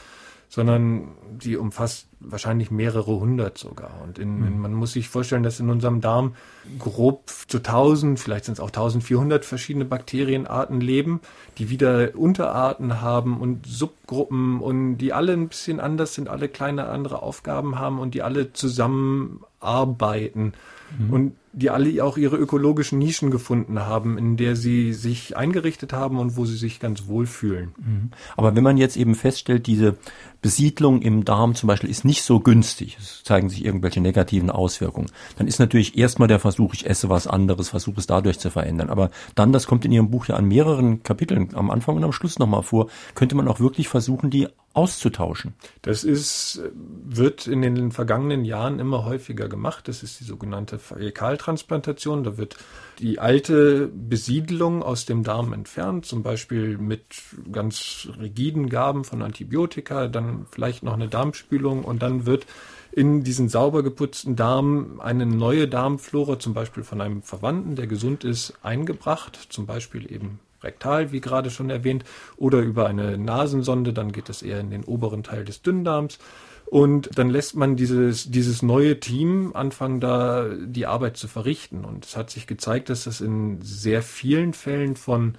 [SPEAKER 3] sondern die umfasst wahrscheinlich mehrere hundert sogar. Und in, in, man muss sich vorstellen, dass in unserem Darm grob zu 1000, vielleicht sind es auch 1400 verschiedene Bakterienarten leben, die wieder Unterarten haben und Subgruppen und die alle ein bisschen anders sind, alle kleine andere Aufgaben haben und die alle zusammenarbeiten. Mhm. Und die alle auch ihre ökologischen Nischen gefunden haben, in der sie sich eingerichtet haben und wo sie sich ganz wohlfühlen.
[SPEAKER 2] Mhm. Aber wenn man jetzt eben feststellt, diese Besiedlung im Darm zum Beispiel ist nicht so günstig, es zeigen sich irgendwelche negativen Auswirkungen, dann ist natürlich erstmal der Versuch, ich esse was anderes, versuche es dadurch zu verändern. Aber dann, das kommt in Ihrem Buch ja an mehreren Kapiteln, am Anfang und am Schluss nochmal vor, könnte man auch wirklich versuchen, die auszutauschen.
[SPEAKER 3] Das ist, wird in den vergangenen Jahren immer häufiger gemacht. Das ist die sogenannte Fäkaltransplantation. Da wird die alte Besiedlung aus dem Darm entfernt, zum Beispiel mit ganz rigiden Gaben von Antibiotika, dann vielleicht noch eine Darmspülung und dann wird in diesen sauber geputzten Darm eine neue Darmflora, zum Beispiel von einem Verwandten, der gesund ist, eingebracht, zum Beispiel eben rektal, wie gerade schon erwähnt, oder über eine Nasensonde, dann geht es eher in den oberen Teil des Dünndarms. Und dann lässt man dieses, dieses neue Team anfangen, da die Arbeit zu verrichten. Und es hat sich gezeigt, dass das in sehr vielen Fällen von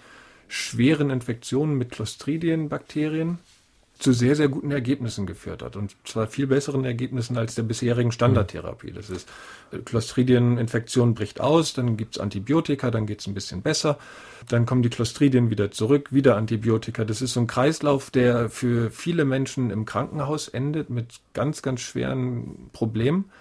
[SPEAKER 3] schweren Infektionen mit Clostridienbakterien zu sehr, sehr guten Ergebnissen geführt hat. Und zwar viel besseren Ergebnissen als der bisherigen Standardtherapie. Das ist, äh, Clostridieninfektion bricht aus, dann gibt's Antibiotika, dann geht's ein bisschen besser. Dann kommen die Clostridien wieder zurück, wieder Antibiotika. Das ist so ein Kreislauf, der für viele Menschen im Krankenhaus endet mit ganz, ganz schweren Problemen.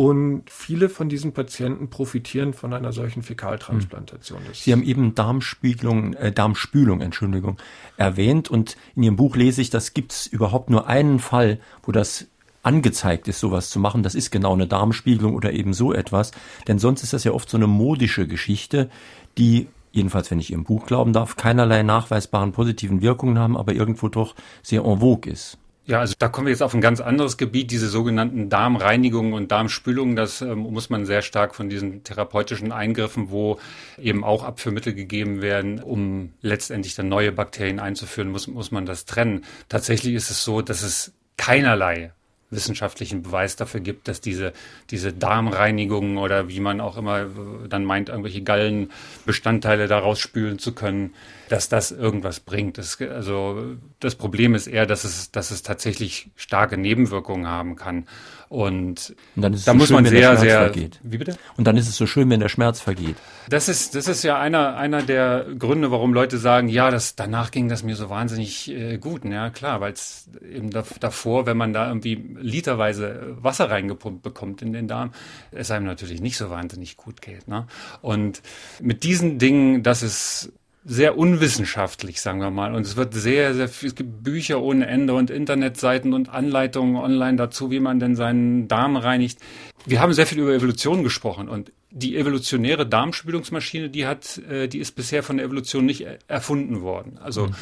[SPEAKER 3] Und viele von diesen Patienten profitieren von einer solchen Fäkaltransplantation.
[SPEAKER 2] Sie haben eben Darmspiegelung, äh, Darmspülung, Entschuldigung, erwähnt und in Ihrem Buch lese ich, das gibt's überhaupt nur einen Fall, wo das angezeigt ist, sowas zu machen. Das ist genau eine Darmspiegelung oder eben so etwas. Denn sonst ist das ja oft so eine modische Geschichte, die jedenfalls wenn ich Ihrem Buch glauben darf, keinerlei nachweisbaren positiven Wirkungen haben, aber irgendwo doch sehr en vogue ist.
[SPEAKER 4] Ja, also da kommen wir jetzt auf ein ganz anderes Gebiet, diese sogenannten Darmreinigungen und Darmspülungen. Das ähm, muss man sehr stark von diesen therapeutischen Eingriffen, wo eben auch Abführmittel gegeben werden, um letztendlich dann neue Bakterien einzuführen, muss, muss man das trennen. Tatsächlich ist es so, dass es keinerlei wissenschaftlichen Beweis dafür gibt, dass diese, diese Darmreinigung oder wie man auch immer dann meint, irgendwelche Gallenbestandteile daraus spülen zu können, dass das irgendwas bringt. Das, also das Problem ist eher, dass es, dass es tatsächlich starke Nebenwirkungen haben kann. Und,
[SPEAKER 2] und dann ist es
[SPEAKER 4] da
[SPEAKER 2] so
[SPEAKER 4] muss
[SPEAKER 2] schön,
[SPEAKER 4] man
[SPEAKER 2] wenn der
[SPEAKER 4] sehr,
[SPEAKER 2] Schmerz
[SPEAKER 4] sehr.
[SPEAKER 2] vergeht.
[SPEAKER 4] Wie bitte?
[SPEAKER 2] Und dann ist es so schön, wenn der Schmerz vergeht.
[SPEAKER 4] Das ist, das ist ja einer, einer der Gründe, warum Leute sagen, ja, das, danach ging das mir so wahnsinnig äh, gut. Ja, klar, weil es eben da, davor, wenn man da irgendwie literweise Wasser reingepumpt bekommt in den Darm, es einem natürlich nicht so wahnsinnig gut geht. Ne? Und mit diesen Dingen, das ist sehr unwissenschaftlich, sagen wir mal. Und es wird sehr, sehr viel, es gibt Bücher ohne Ende und Internetseiten und Anleitungen online dazu, wie man denn seinen Darm reinigt. Wir haben sehr viel über Evolution gesprochen und die evolutionäre Darmspülungsmaschine, die hat, äh, die ist bisher von der Evolution nicht erfunden worden. Also mhm.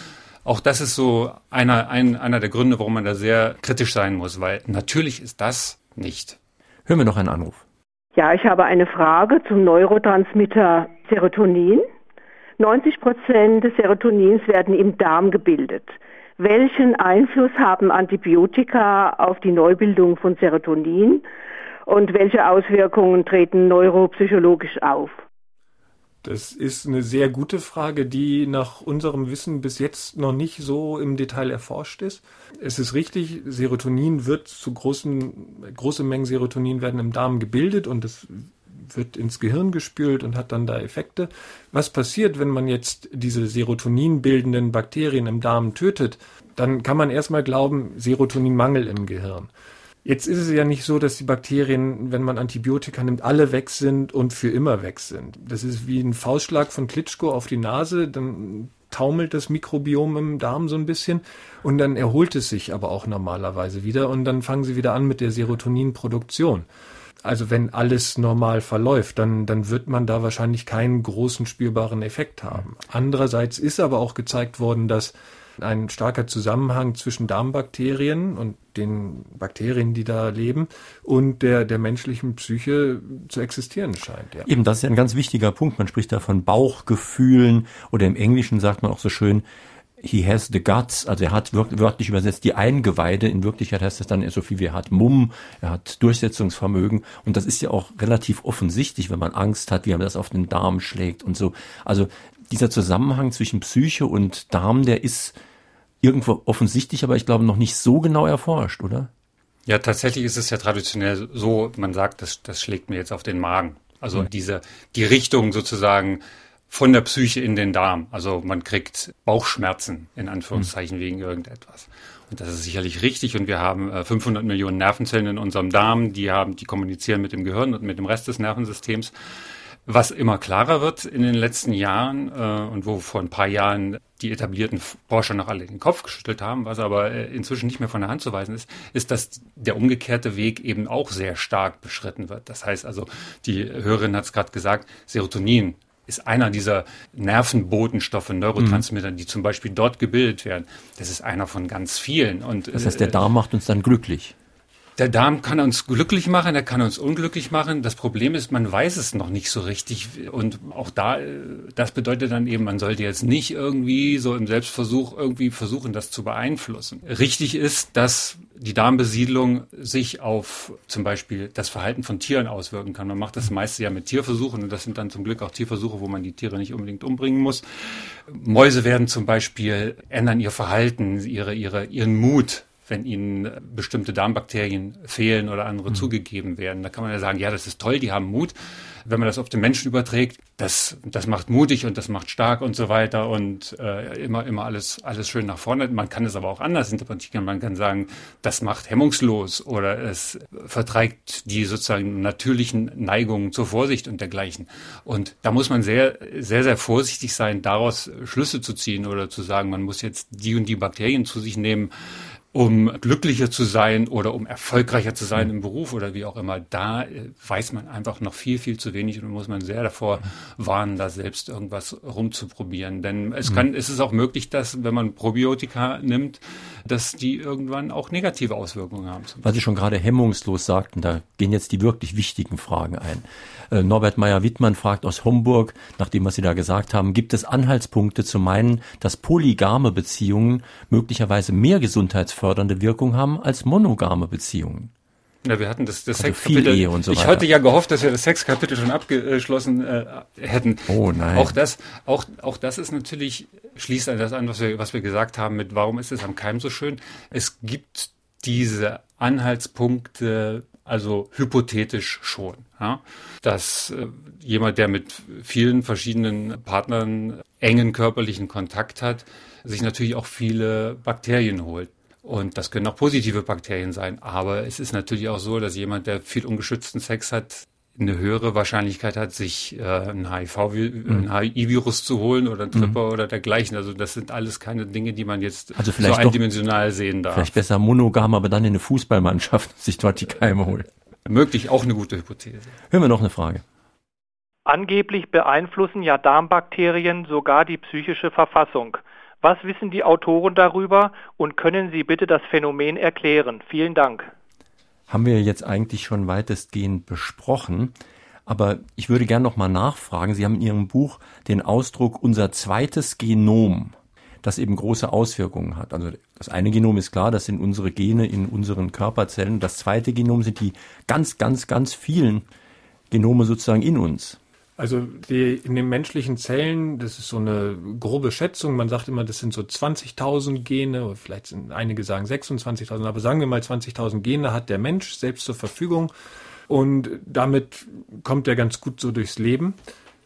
[SPEAKER 4] auch das ist so einer, ein, einer der Gründe, warum man da sehr kritisch sein muss, weil natürlich ist das nicht.
[SPEAKER 2] Hören wir noch einen Anruf.
[SPEAKER 9] Ja, ich habe eine Frage zum Neurotransmitter Serotonin. 90 Prozent des Serotonins werden im Darm gebildet. Welchen Einfluss haben Antibiotika auf die Neubildung von Serotonin und welche Auswirkungen treten neuropsychologisch auf?
[SPEAKER 3] Das ist eine sehr gute Frage, die nach unserem Wissen bis jetzt noch nicht so im Detail erforscht ist. Es ist richtig, Serotonin wird zu großen, große Mengen Serotonin werden im Darm gebildet und das wird ins Gehirn gespült und hat dann da Effekte. Was passiert, wenn man jetzt diese Serotonin bildenden Bakterien im Darm tötet? Dann kann man erstmal glauben, Serotoninmangel im Gehirn. Jetzt ist es ja nicht so, dass die Bakterien, wenn man Antibiotika nimmt, alle weg sind und für immer weg sind. Das ist wie ein Faustschlag von Klitschko auf die Nase, dann taumelt das Mikrobiom im Darm so ein bisschen und dann erholt es sich aber auch normalerweise wieder und dann fangen sie wieder an mit der Serotoninproduktion. Also wenn alles normal verläuft, dann, dann wird man da wahrscheinlich keinen großen spürbaren Effekt haben. Andererseits ist aber auch gezeigt worden, dass ein starker Zusammenhang zwischen Darmbakterien und den Bakterien, die da leben, und der, der menschlichen Psyche zu existieren scheint.
[SPEAKER 2] Ja. Eben, das ist ja ein ganz wichtiger Punkt. Man spricht da von Bauchgefühlen oder im Englischen sagt man auch so schön, he has the guts, also er hat wörtlich übersetzt die Eingeweide. In Wirklichkeit heißt das dann so viel wie er hat Mumm, er hat Durchsetzungsvermögen. Und das ist ja auch relativ offensichtlich, wenn man Angst hat, wie er das auf den Darm schlägt und so. Also dieser Zusammenhang zwischen Psyche und Darm, der ist irgendwo offensichtlich, aber ich glaube noch nicht so genau erforscht, oder?
[SPEAKER 4] Ja, tatsächlich ist es ja traditionell so, man sagt, das, das schlägt mir jetzt auf den Magen. Also mhm. diese, die Richtung sozusagen, von der Psyche in den Darm. Also man kriegt Bauchschmerzen in Anführungszeichen mhm. wegen irgendetwas. Und das ist sicherlich richtig. Und wir haben 500 äh, Millionen Nervenzellen in unserem Darm, die haben, die kommunizieren mit dem Gehirn und mit dem Rest des Nervensystems. Was immer klarer wird in den letzten Jahren äh, und wo vor ein paar Jahren die etablierten Forscher noch alle den Kopf geschüttelt haben, was aber äh, inzwischen nicht mehr von der Hand zu weisen ist, ist, dass der umgekehrte Weg eben auch sehr stark beschritten wird. Das heißt also, die Hörerin hat es gerade gesagt, Serotonin ist einer dieser Nervenbotenstoffe, Neurotransmitter, mhm. die zum Beispiel dort gebildet werden. Das ist einer von ganz vielen. Und,
[SPEAKER 2] das heißt, der äh, Darm macht uns dann glücklich.
[SPEAKER 4] Der Darm kann uns glücklich machen, er kann uns unglücklich machen. Das Problem ist, man weiß es noch nicht so richtig. Und auch da, äh, das bedeutet dann eben, man sollte jetzt nicht irgendwie so im Selbstversuch irgendwie versuchen, das zu beeinflussen. Richtig ist, dass die Darmbesiedlung sich auf zum Beispiel das Verhalten von Tieren auswirken kann. Man macht das meiste ja mit Tierversuchen und das sind dann zum Glück auch Tierversuche, wo man die Tiere nicht unbedingt umbringen muss. Mäuse werden zum Beispiel ändern ihr Verhalten, ihre, ihre, ihren Mut wenn ihnen bestimmte Darmbakterien fehlen oder andere mhm. zugegeben werden. Da kann man ja sagen, ja, das ist toll, die haben Mut. Wenn man das auf den Menschen überträgt, das, das macht mutig und das macht stark und so weiter und äh, immer, immer alles, alles schön nach vorne. Man kann es aber auch anders interpretieren. Man kann sagen, das macht hemmungslos oder es verträgt die sozusagen natürlichen Neigungen zur Vorsicht und dergleichen. Und da muss man sehr, sehr, sehr vorsichtig sein, daraus Schlüsse zu ziehen oder zu sagen, man muss jetzt die und die Bakterien zu sich nehmen um glücklicher zu sein oder um erfolgreicher zu sein im Beruf oder wie auch immer, da äh, weiß man einfach noch viel, viel zu wenig und muss man sehr davor warnen, da selbst irgendwas rumzuprobieren. Denn es kann, es ist auch möglich, dass, wenn man Probiotika nimmt, dass die irgendwann auch negative Auswirkungen haben.
[SPEAKER 2] Was Sie schon gerade hemmungslos sagten, da gehen jetzt die wirklich wichtigen Fragen ein. Äh, Norbert Meyer-Wittmann fragt aus Homburg, nach dem, was Sie da gesagt haben, gibt es Anhaltspunkte zu meinen, dass polygame Beziehungen möglicherweise mehr gesundheitsfördernde Wirkung haben als monogame Beziehungen?
[SPEAKER 4] Ja, wir hatten das, das also Sexkapitel. So ich hatte ja gehofft, dass wir das Sexkapitel schon abgeschlossen äh, hätten.
[SPEAKER 2] Oh nein.
[SPEAKER 4] Auch das, auch, auch das ist natürlich, schließt an das an, was wir, was wir gesagt haben mit, warum ist es am Keim so schön? Es gibt diese Anhaltspunkte, also hypothetisch schon, ja? dass äh, jemand, der mit vielen verschiedenen Partnern engen körperlichen Kontakt hat, sich natürlich auch viele Bakterien holt. Und das können auch positive Bakterien sein. Aber es ist natürlich auch so, dass jemand, der viel ungeschützten Sex hat, eine höhere Wahrscheinlichkeit hat, sich äh, ein HIV-Virus mhm. zu holen oder ein Tripper mhm. oder dergleichen. Also das sind alles keine Dinge, die man jetzt
[SPEAKER 2] also vielleicht
[SPEAKER 4] so eindimensional sehen darf.
[SPEAKER 2] Vielleicht besser monogam, aber dann in eine Fußballmannschaft sich dort die Keime holen.
[SPEAKER 4] Möglich, auch eine gute Hypothese.
[SPEAKER 2] Hören wir noch eine Frage.
[SPEAKER 10] Angeblich beeinflussen ja Darmbakterien sogar die psychische Verfassung. Was wissen die Autoren darüber und können Sie bitte das Phänomen erklären? Vielen Dank.
[SPEAKER 2] Haben wir jetzt eigentlich schon weitestgehend besprochen. Aber ich würde gerne noch mal nachfragen. Sie haben in Ihrem Buch den Ausdruck unser zweites Genom, das eben große Auswirkungen hat. Also das eine Genom ist klar, das sind unsere Gene in unseren Körperzellen. Das zweite Genom sind die ganz, ganz, ganz vielen Genome sozusagen in uns.
[SPEAKER 3] Also die, in den menschlichen Zellen, das ist so eine grobe Schätzung, man sagt immer, das sind so 20.000 Gene, oder vielleicht sind einige sagen 26.000, aber sagen wir mal 20.000 Gene hat der Mensch selbst zur Verfügung. Und damit kommt er ganz gut so durchs Leben.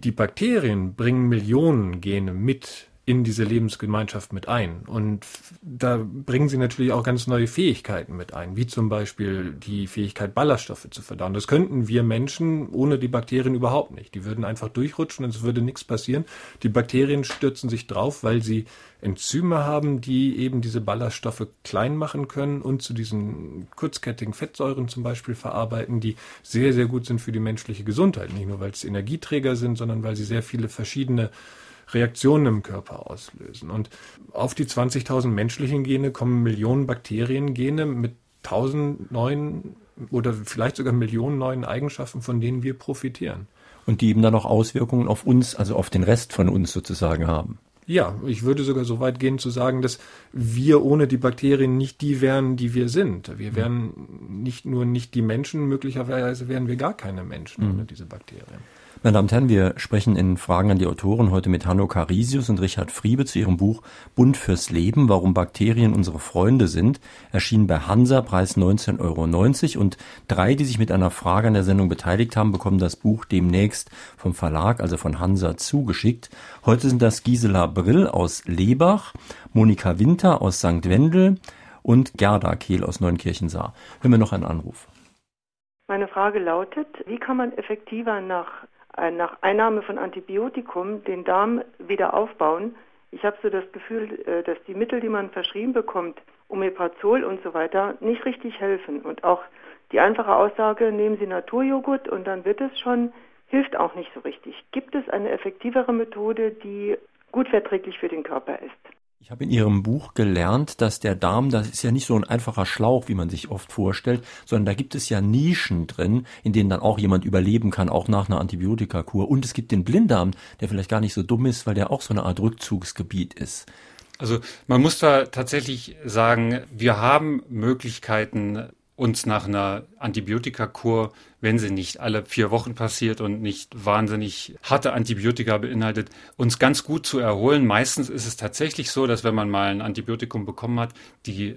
[SPEAKER 3] Die Bakterien bringen Millionen Gene mit in diese Lebensgemeinschaft mit ein. Und da bringen sie natürlich auch ganz neue Fähigkeiten mit ein, wie zum Beispiel die Fähigkeit, Ballaststoffe zu verdauen. Das könnten wir Menschen ohne die Bakterien überhaupt nicht. Die würden einfach durchrutschen und es würde nichts passieren. Die Bakterien stürzen sich drauf, weil sie Enzyme haben, die eben diese Ballaststoffe klein machen können und zu diesen kurzkettigen Fettsäuren zum Beispiel verarbeiten, die sehr, sehr gut sind für die menschliche Gesundheit. Nicht nur, weil es Energieträger sind, sondern weil sie sehr viele verschiedene Reaktionen im Körper auslösen. Und auf die 20.000 menschlichen Gene kommen Millionen Bakteriengene mit 1000 neuen oder vielleicht sogar Millionen neuen Eigenschaften, von denen wir profitieren.
[SPEAKER 2] Und die eben dann auch Auswirkungen auf uns, also auf den Rest von uns sozusagen haben.
[SPEAKER 3] Ja, ich würde sogar so weit gehen zu sagen, dass wir ohne die Bakterien nicht die wären, die wir sind. Wir wären nicht nur nicht die Menschen, möglicherweise wären wir gar keine Menschen mhm. ohne diese Bakterien.
[SPEAKER 2] Meine Damen und Herren, wir sprechen in Fragen an die Autoren heute mit Hanno Carisius und Richard Friebe zu ihrem Buch Bund fürs Leben, warum Bakterien unsere Freunde sind, erschienen bei Hansa, Preis 19,90 Euro. Und drei, die sich mit einer Frage an der Sendung beteiligt haben, bekommen das Buch demnächst vom Verlag, also von Hansa, zugeschickt. Heute sind das Gisela Brill aus Lebach, Monika Winter aus St. Wendel und Gerda Kehl aus Neunkirchensaar. Hören wir noch einen Anruf.
[SPEAKER 11] Meine Frage lautet, wie kann man effektiver nach nach Einnahme von Antibiotikum den Darm wieder aufbauen. Ich habe so das Gefühl, äh, dass die Mittel, die man verschrieben bekommt, Omeprazol und so weiter, nicht richtig helfen. Und auch die einfache Aussage, nehmen Sie Naturjoghurt und dann wird es schon, hilft auch nicht so richtig. Gibt es eine effektivere Methode, die gut verträglich für den Körper ist?
[SPEAKER 2] Ich habe in Ihrem Buch gelernt, dass der Darm, das ist ja nicht so ein einfacher Schlauch, wie man sich oft vorstellt, sondern da gibt es ja Nischen drin, in denen dann auch jemand überleben kann, auch nach einer Antibiotikakur. Und es gibt den Blinddarm, der vielleicht gar nicht so dumm ist, weil der auch so eine Art Rückzugsgebiet ist.
[SPEAKER 4] Also man muss da tatsächlich sagen, wir haben Möglichkeiten, uns nach einer Antibiotikakur, wenn sie nicht alle vier Wochen passiert und nicht wahnsinnig harte Antibiotika beinhaltet, uns ganz gut zu erholen. Meistens ist es tatsächlich so, dass wenn man mal ein Antibiotikum bekommen hat, die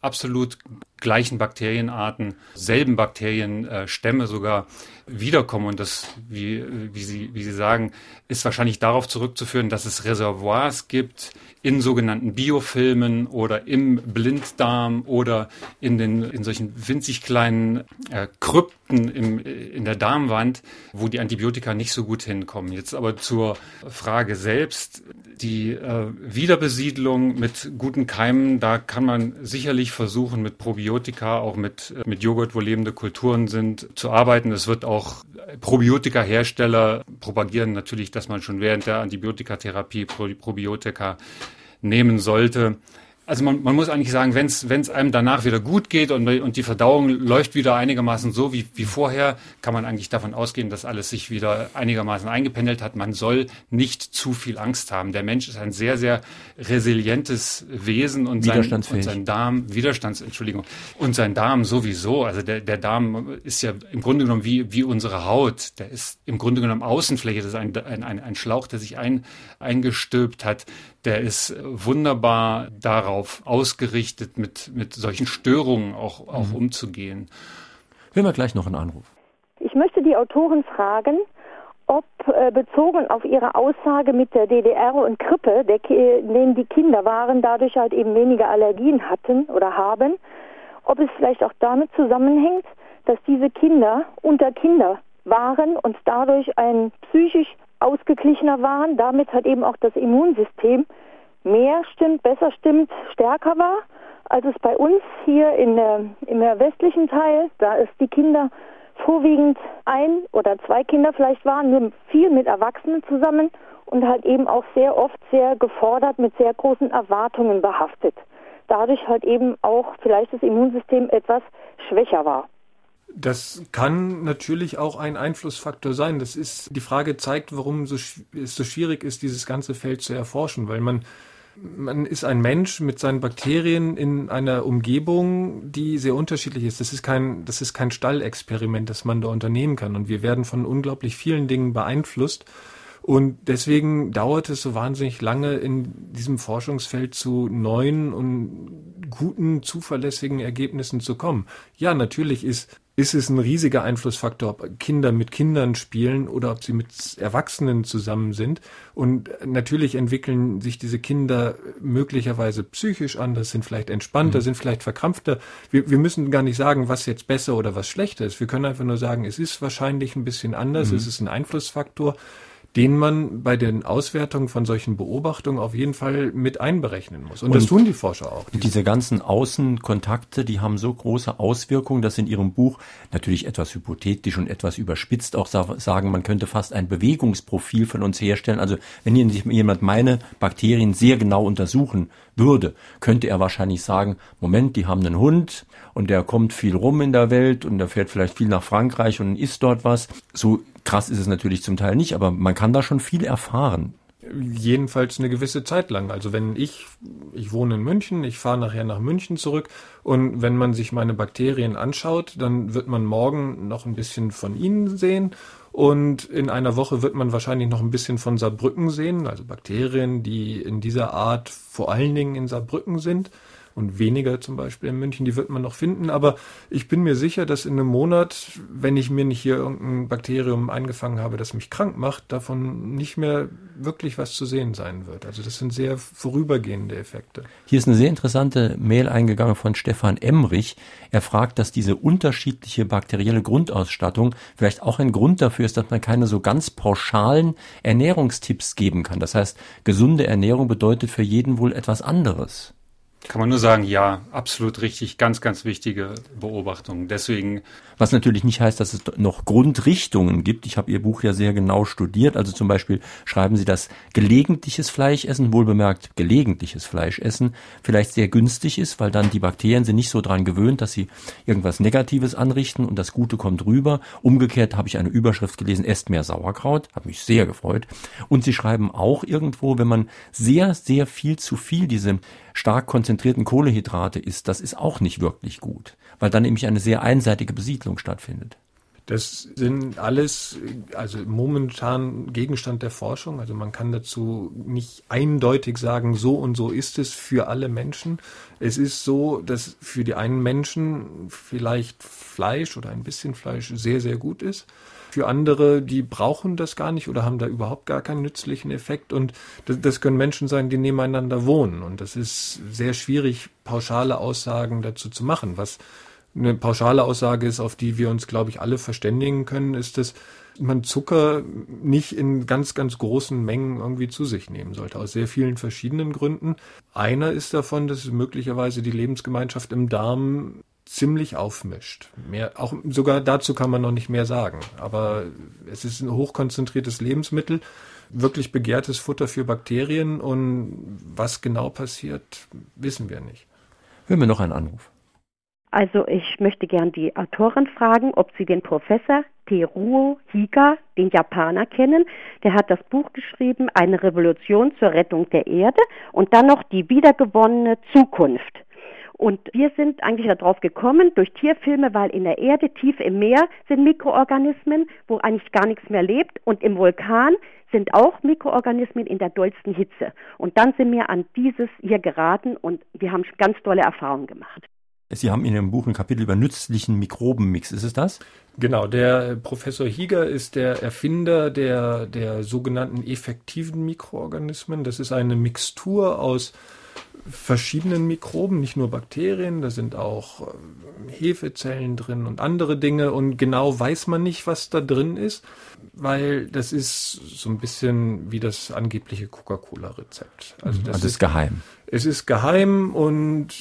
[SPEAKER 4] absolut gleichen Bakterienarten, selben Bakterienstämme sogar wiederkommen. Und das, wie, wie, Sie, wie Sie sagen, ist wahrscheinlich darauf zurückzuführen, dass es Reservoirs gibt in sogenannten Biofilmen oder im Blinddarm oder in, den, in solchen winzig kleinen äh, Krypten im, in der Darmwand, wo die Antibiotika nicht so gut hinkommen. Jetzt aber zur Frage selbst. Die äh, Wiederbesiedlung mit guten Keimen, da kann man sicherlich versuchen, mit Probiotika, auch mit, mit Joghurt, wo lebende Kulturen sind, zu arbeiten. Es wird auch Probiotika-Hersteller propagieren natürlich, dass man schon während der Antibiotikatherapie Probiotika nehmen sollte also man, man muss eigentlich sagen, wenn es einem danach wieder gut geht und, und die Verdauung läuft wieder einigermaßen so wie, wie vorher, kann man eigentlich davon ausgehen, dass alles sich wieder einigermaßen eingependelt hat. Man soll nicht zu viel Angst haben. Der Mensch ist ein sehr, sehr resilientes Wesen und sein, und sein Darm, Widerstands, Entschuldigung, und sein Darm sowieso. Also der, der Darm ist ja im Grunde genommen wie, wie unsere Haut. Der ist im Grunde genommen Außenfläche. Das ist ein, ein, ein, ein Schlauch, der sich ein, eingestülpt hat. Der ist wunderbar darauf darauf ausgerichtet, mit, mit solchen Störungen auch, auch mhm. umzugehen.
[SPEAKER 2] Hören wir gleich noch einen Anruf.
[SPEAKER 12] Ich möchte die Autoren fragen, ob äh, bezogen auf ihre Aussage mit der DDR und Krippe, der, in denen die Kinder waren, dadurch halt eben weniger Allergien hatten oder haben, ob es vielleicht auch damit zusammenhängt, dass diese Kinder unter Kinder waren und dadurch ein psychisch ausgeglichener waren, damit hat eben auch das Immunsystem mehr stimmt, besser stimmt, stärker war, als es bei uns hier in der, im westlichen Teil, da ist die Kinder vorwiegend ein oder zwei Kinder vielleicht waren, nur viel mit Erwachsenen zusammen und halt eben auch sehr oft sehr gefordert, mit sehr großen Erwartungen behaftet. Dadurch halt eben auch vielleicht das Immunsystem etwas schwächer war.
[SPEAKER 3] Das kann natürlich auch ein Einflussfaktor sein. Das ist, die Frage zeigt, warum es so schwierig ist, dieses ganze Feld zu erforschen, weil man man ist ein Mensch mit seinen Bakterien in einer Umgebung, die sehr unterschiedlich ist. Das ist kein, das ist kein Stallexperiment, das man da unternehmen kann. Und wir werden von unglaublich vielen Dingen beeinflusst. Und deswegen dauert es so wahnsinnig lange, in diesem Forschungsfeld zu neuen und guten, zuverlässigen Ergebnissen zu kommen. Ja, natürlich ist ist es ein riesiger Einflussfaktor, ob Kinder mit Kindern spielen oder ob sie mit Erwachsenen zusammen sind. Und natürlich entwickeln sich diese Kinder möglicherweise psychisch anders, sind vielleicht entspannter, mhm. sind vielleicht verkrampfter. Wir, wir, müssen gar nicht sagen, was jetzt besser oder was schlechter ist. Wir können einfach nur sagen, es ist wahrscheinlich ein bisschen anders, mhm. es ist ein Einflussfaktor den man bei den Auswertungen von solchen Beobachtungen auf jeden Fall mit einberechnen muss. Und, und das tun die Forscher auch.
[SPEAKER 2] Die diese ganzen Außenkontakte, die haben so große Auswirkungen, dass in ihrem Buch natürlich etwas hypothetisch und etwas überspitzt auch sagen, man könnte fast ein Bewegungsprofil von uns herstellen. Also wenn jemand meine Bakterien sehr genau untersuchen würde, könnte er wahrscheinlich sagen, Moment, die haben einen Hund und der kommt viel rum in der Welt und der fährt vielleicht viel nach Frankreich und isst dort was. So krass ist es natürlich zum Teil nicht, aber man kann da schon viel erfahren.
[SPEAKER 3] Jedenfalls eine gewisse Zeit lang. Also wenn ich, ich wohne in München, ich fahre nachher nach München zurück und wenn man sich meine Bakterien anschaut, dann wird man morgen noch ein bisschen von ihnen sehen und in einer Woche wird man wahrscheinlich noch ein bisschen von Saarbrücken sehen, also Bakterien, die in dieser Art vor allen Dingen in Saarbrücken sind und weniger zum Beispiel in München, die wird man noch finden. Aber ich bin mir sicher, dass in einem Monat, wenn ich mir nicht hier irgendein Bakterium eingefangen habe, das mich krank macht, davon nicht mehr wirklich was zu sehen sein wird. Also das sind sehr vorübergehende Effekte.
[SPEAKER 2] Hier ist eine sehr interessante Mail eingegangen von Stefan Emrich. Er fragt, dass diese unterschiedliche bakterielle Grundausstattung vielleicht auch ein Grund dafür ist, dass man keine so ganz pauschalen Ernährungstipps geben kann. Das heißt, gesunde Ernährung bedeutet für jeden wohl etwas anderes.
[SPEAKER 4] Kann man nur sagen, ja, absolut richtig, ganz, ganz wichtige Beobachtung. Deswegen.
[SPEAKER 2] Was natürlich nicht heißt, dass es noch Grundrichtungen gibt. Ich habe Ihr Buch ja sehr genau studiert. Also zum Beispiel schreiben Sie, dass gelegentliches Fleischessen, wohlbemerkt gelegentliches Fleischessen, vielleicht sehr günstig ist, weil dann die Bakterien sind nicht so dran gewöhnt, dass sie irgendwas Negatives anrichten und das Gute kommt rüber. Umgekehrt habe ich eine Überschrift gelesen, esst mehr Sauerkraut, hat mich sehr gefreut. Und Sie schreiben auch irgendwo, wenn man sehr, sehr viel zu viel diese stark konzentrierten Kohlehydrate isst, das ist auch nicht wirklich gut, weil dann nämlich eine sehr einseitige Besiedlung stattfindet.
[SPEAKER 3] Das sind alles, also momentan Gegenstand der Forschung. Also man kann dazu nicht eindeutig sagen, so und so ist es für alle Menschen. Es ist so, dass für die einen Menschen vielleicht Fleisch oder ein bisschen Fleisch sehr, sehr gut ist für andere, die brauchen das gar nicht oder haben da überhaupt gar keinen nützlichen Effekt. Und das, das können Menschen sein, die nebeneinander wohnen. Und das ist sehr schwierig, pauschale Aussagen dazu zu machen. Was eine pauschale Aussage ist, auf die wir uns, glaube ich, alle verständigen können, ist, dass man Zucker nicht in ganz, ganz großen Mengen irgendwie zu sich nehmen sollte, aus sehr vielen verschiedenen Gründen. Einer ist davon, dass möglicherweise die Lebensgemeinschaft im Darm ziemlich aufmischt. Mehr, auch sogar dazu kann man noch nicht mehr sagen. Aber es ist ein hochkonzentriertes Lebensmittel, wirklich begehrtes Futter für Bakterien und was genau passiert, wissen wir nicht.
[SPEAKER 2] Hören wir noch einen Anruf.
[SPEAKER 13] Also ich möchte gern die Autorin fragen, ob sie den Professor Teruo Higa, den Japaner, kennen. Der hat das Buch geschrieben, Eine Revolution zur Rettung der Erde und dann noch die wiedergewonnene Zukunft. Und wir sind eigentlich darauf gekommen durch Tierfilme, weil in der Erde, tief im Meer sind Mikroorganismen, wo eigentlich gar nichts mehr lebt. Und im Vulkan sind auch Mikroorganismen in der dollsten Hitze. Und dann sind wir an dieses hier geraten und wir haben ganz tolle Erfahrungen gemacht.
[SPEAKER 2] Sie haben in Ihrem Buch ein Kapitel über nützlichen Mikrobenmix. Ist es das?
[SPEAKER 3] Genau, der Professor Hieger ist der Erfinder der, der sogenannten effektiven Mikroorganismen. Das ist eine Mixtur aus verschiedenen Mikroben, nicht nur Bakterien, da sind auch ähm, Hefezellen drin und andere Dinge und genau weiß man nicht, was da drin ist, weil das ist so ein bisschen wie das angebliche Coca-Cola-Rezept.
[SPEAKER 2] Also das, also ist, ist geheim.
[SPEAKER 3] Es ist geheim und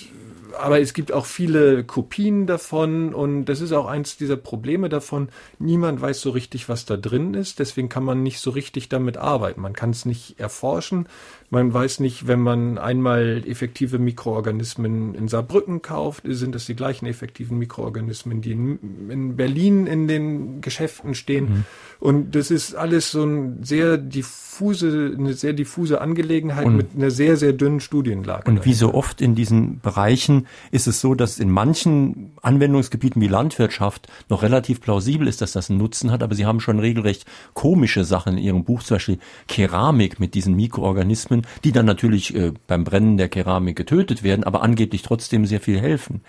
[SPEAKER 3] aber es gibt auch viele Kopien davon und das ist auch eins dieser Probleme davon. Niemand weiß so richtig, was da drin ist, deswegen kann man nicht so richtig damit arbeiten. Man kann es nicht erforschen. Man weiß nicht, wenn man einmal effektive Mikroorganismen in Saarbrücken kauft, sind das die gleichen effektiven Mikroorganismen, die in, in Berlin in den Geschäften stehen. Mhm. Und das ist alles so ein sehr diffuse, eine sehr diffuse Angelegenheit und, mit einer sehr, sehr dünnen Studienlage.
[SPEAKER 2] Und wie so oft in diesen Bereichen ist es so, dass in manchen Anwendungsgebieten wie Landwirtschaft noch relativ plausibel ist, dass das einen Nutzen hat, aber Sie haben schon regelrecht komische Sachen in Ihrem Buch, zum Beispiel Keramik mit diesen Mikroorganismen Die dann natürlich äh, beim Brennen der Keramik getötet werden, aber angeblich trotzdem sehr viel helfen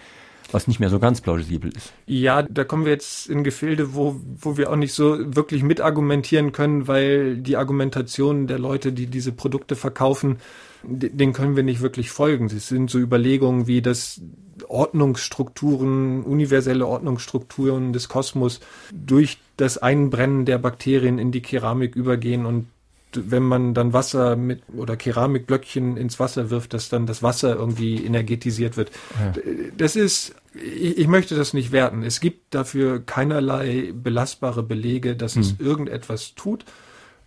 [SPEAKER 2] was nicht mehr so ganz plausibel ist.
[SPEAKER 3] Ja, da kommen wir jetzt in Gefilde, wo, wo wir auch nicht so wirklich mitargumentieren können, weil die Argumentation der Leute, die diese Produkte verkaufen, den können wir nicht wirklich folgen. Es sind so Überlegungen wie, dass Ordnungsstrukturen, universelle Ordnungsstrukturen des Kosmos durch das Einbrennen der Bakterien in die Keramik übergehen und wenn man dann Wasser mit oder Keramikblöckchen ins Wasser wirft, dass dann das Wasser irgendwie energetisiert wird. Ja. Das ist, ich, ich, möchte das nicht werten. Es gibt dafür keinerlei belastbare Belege, dass hm. es irgendetwas tut,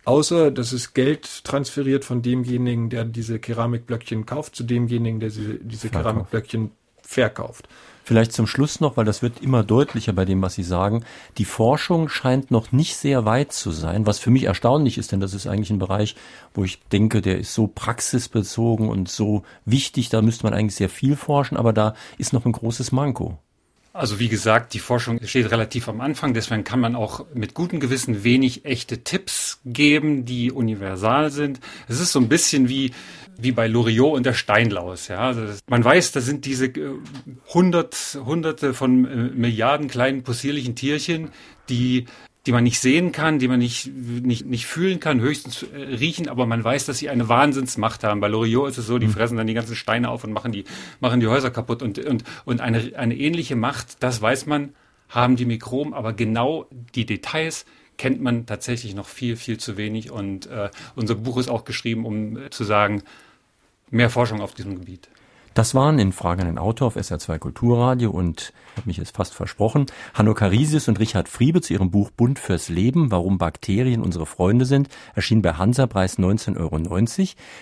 [SPEAKER 3] außer dass es Geld transferiert von demjenigen, der diese Keramikblöckchen kauft, zu demjenigen, der diese, diese Keramikblöckchen verkauft.
[SPEAKER 2] Vielleicht zum Schluss noch, weil das wird immer deutlicher bei dem, was Sie sagen. Die Forschung scheint noch nicht sehr weit zu sein, was für mich erstaunlich ist, denn das ist eigentlich ein Bereich, wo ich denke, der ist so praxisbezogen und so wichtig, da müsste man eigentlich sehr viel forschen, aber da ist noch ein großes Manko.
[SPEAKER 4] Also wie gesagt, die Forschung steht relativ am Anfang, deswegen kann man auch mit gutem Gewissen wenig echte Tipps geben, die universal sind. Es ist so ein bisschen wie wie bei Loriot und der Steinlaus. Ja, also das, man weiß, da sind diese äh, hundert, hunderte von äh, Milliarden kleinen possierlichen Tierchen, die die man nicht sehen kann, die man nicht, nicht, nicht fühlen kann, höchstens äh, riechen, aber man weiß, dass sie eine Wahnsinnsmacht haben. Bei Loriot ist es so, die mhm. fressen dann die ganzen Steine auf und machen die, machen die Häuser kaputt. Und, und, und eine, eine ähnliche Macht, das weiß man, haben die Mikroben, aber genau die Details kennt man tatsächlich noch viel, viel zu wenig. Und äh, unser Buch ist auch geschrieben, um äh, zu sagen, mehr Forschung auf diesem Gebiet.
[SPEAKER 2] Das waren in Fragen an den Autor auf SR2 Kulturradio und, habe mich jetzt fast versprochen, Hanno Carisius und Richard Friebe zu ihrem Buch Bund fürs Leben, warum Bakterien unsere Freunde sind, erschien bei Hansa Preis 19,90 Euro.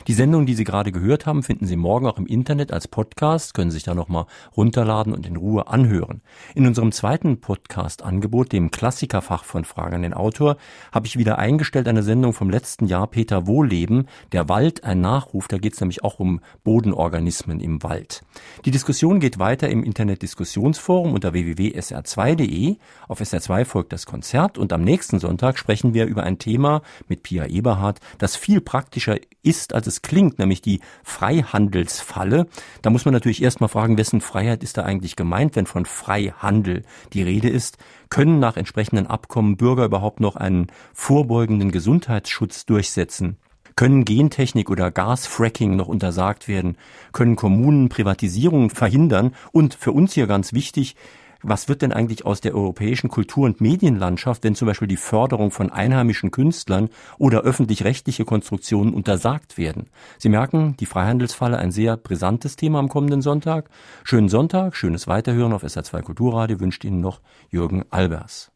[SPEAKER 2] Die Sendung, die Sie gerade gehört haben, finden Sie morgen auch im Internet als Podcast, können sich da nochmal runterladen und in Ruhe anhören. In unserem zweiten Podcast-Angebot, dem Klassikerfach von Fragen an den Autor, habe ich wieder eingestellt eine Sendung vom letzten Jahr Peter Wohleben, Der Wald, ein Nachruf, da geht es nämlich auch um Bodenorganismen im Wald. Die Diskussion geht weiter im Internet-Diskussionsforum unter www.sr2.de. Auf SR2 folgt das Konzert und am nächsten Sonntag sprechen wir über ein Thema mit Pia Eberhardt, das viel praktischer ist, als es klingt, nämlich die Freihandelsfalle. Da muss man natürlich erstmal fragen, wessen Freiheit ist da eigentlich gemeint, wenn von Freihandel die Rede ist. Können nach entsprechenden Abkommen Bürger überhaupt noch einen vorbeugenden Gesundheitsschutz durchsetzen? Können Gentechnik oder Gasfracking noch untersagt werden? Können Kommunen Privatisierungen verhindern? Und für uns hier ganz wichtig, was wird denn eigentlich aus der europäischen Kultur- und Medienlandschaft, wenn zum Beispiel die Förderung von einheimischen Künstlern oder öffentlich-rechtliche Konstruktionen untersagt werden? Sie merken, die Freihandelsfalle ein sehr brisantes Thema am kommenden Sonntag. Schönen Sonntag, schönes Weiterhören auf SR2 Kulturradio wünscht Ihnen noch Jürgen Albers.